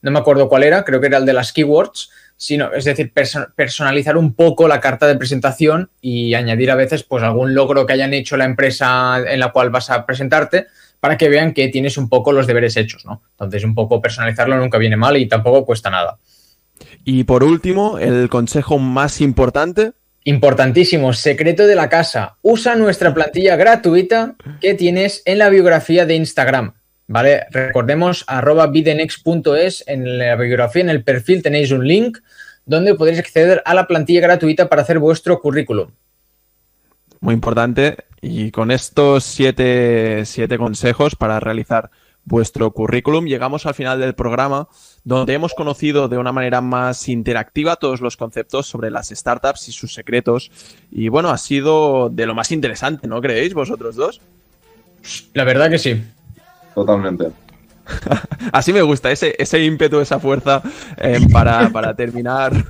Speaker 2: no me acuerdo cuál era, creo que era el de las keywords, sino, es decir, personalizar un poco la carta de presentación y añadir a veces pues algún logro que hayan hecho la empresa en la cual vas a presentarte para que vean que tienes un poco los deberes hechos, ¿no? Entonces, un poco personalizarlo nunca viene mal y tampoco cuesta nada.
Speaker 1: Y por último, el consejo más importante
Speaker 2: Importantísimo, secreto de la casa. Usa nuestra plantilla gratuita que tienes en la biografía de Instagram. ¿Vale? Recordemos arroba bidenex.es. En la biografía, en el perfil, tenéis un link donde podréis acceder a la plantilla gratuita para hacer vuestro currículum.
Speaker 1: Muy importante. Y con estos siete, siete consejos para realizar vuestro currículum. Llegamos al final del programa donde hemos conocido de una manera más interactiva todos los conceptos sobre las startups y sus secretos. Y bueno, ha sido de lo más interesante, ¿no creéis vosotros dos?
Speaker 2: La verdad que sí.
Speaker 3: Totalmente.
Speaker 1: Así me gusta, ese, ese ímpetu, esa fuerza eh, para, terminar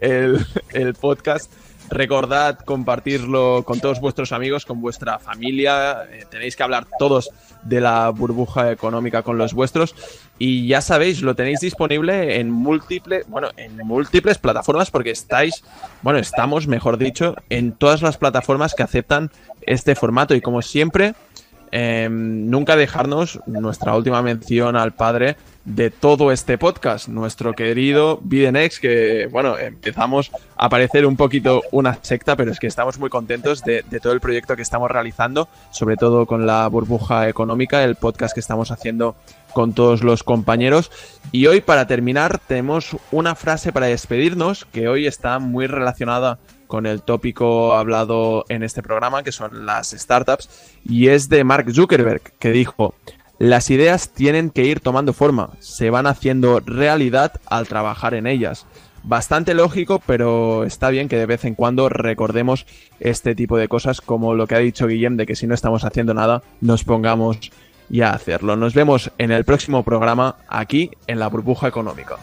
Speaker 1: el, el podcast. Recordad compartirlo con todos vuestros amigos, con vuestra familia. Eh, tenéis que hablar todos de la burbuja económica con los vuestros. Y ya sabéis, lo tenéis disponible en múltiples, bueno, en múltiples plataformas porque estáis, bueno, estamos, mejor dicho, en todas las plataformas que aceptan este formato. Y como siempre, em, nunca dejarnos nuestra última mención al padre de todo este podcast, nuestro querido Bidenex, que bueno, empezamos a parecer un poquito una secta, pero es que estamos muy contentos de, todo el proyecto que estamos realizando, sobre todo con la burbuja económica, el podcast que estamos haciendo con todos los compañeros. Y hoy, para terminar, tenemos una frase para despedirnos que hoy está muy relacionada con el tópico hablado en este programa, que son las startups, y es de Mark Zuckerberg, que dijo, las ideas tienen que ir tomando forma, se van haciendo realidad al trabajar en ellas. Bastante lógico, pero está bien que de vez en cuando recordemos este tipo de cosas como lo que ha dicho Guillem de que si no estamos haciendo nada, nos pongamos ya a hacerlo. Nos vemos en el próximo programa aquí en la burbuja económica.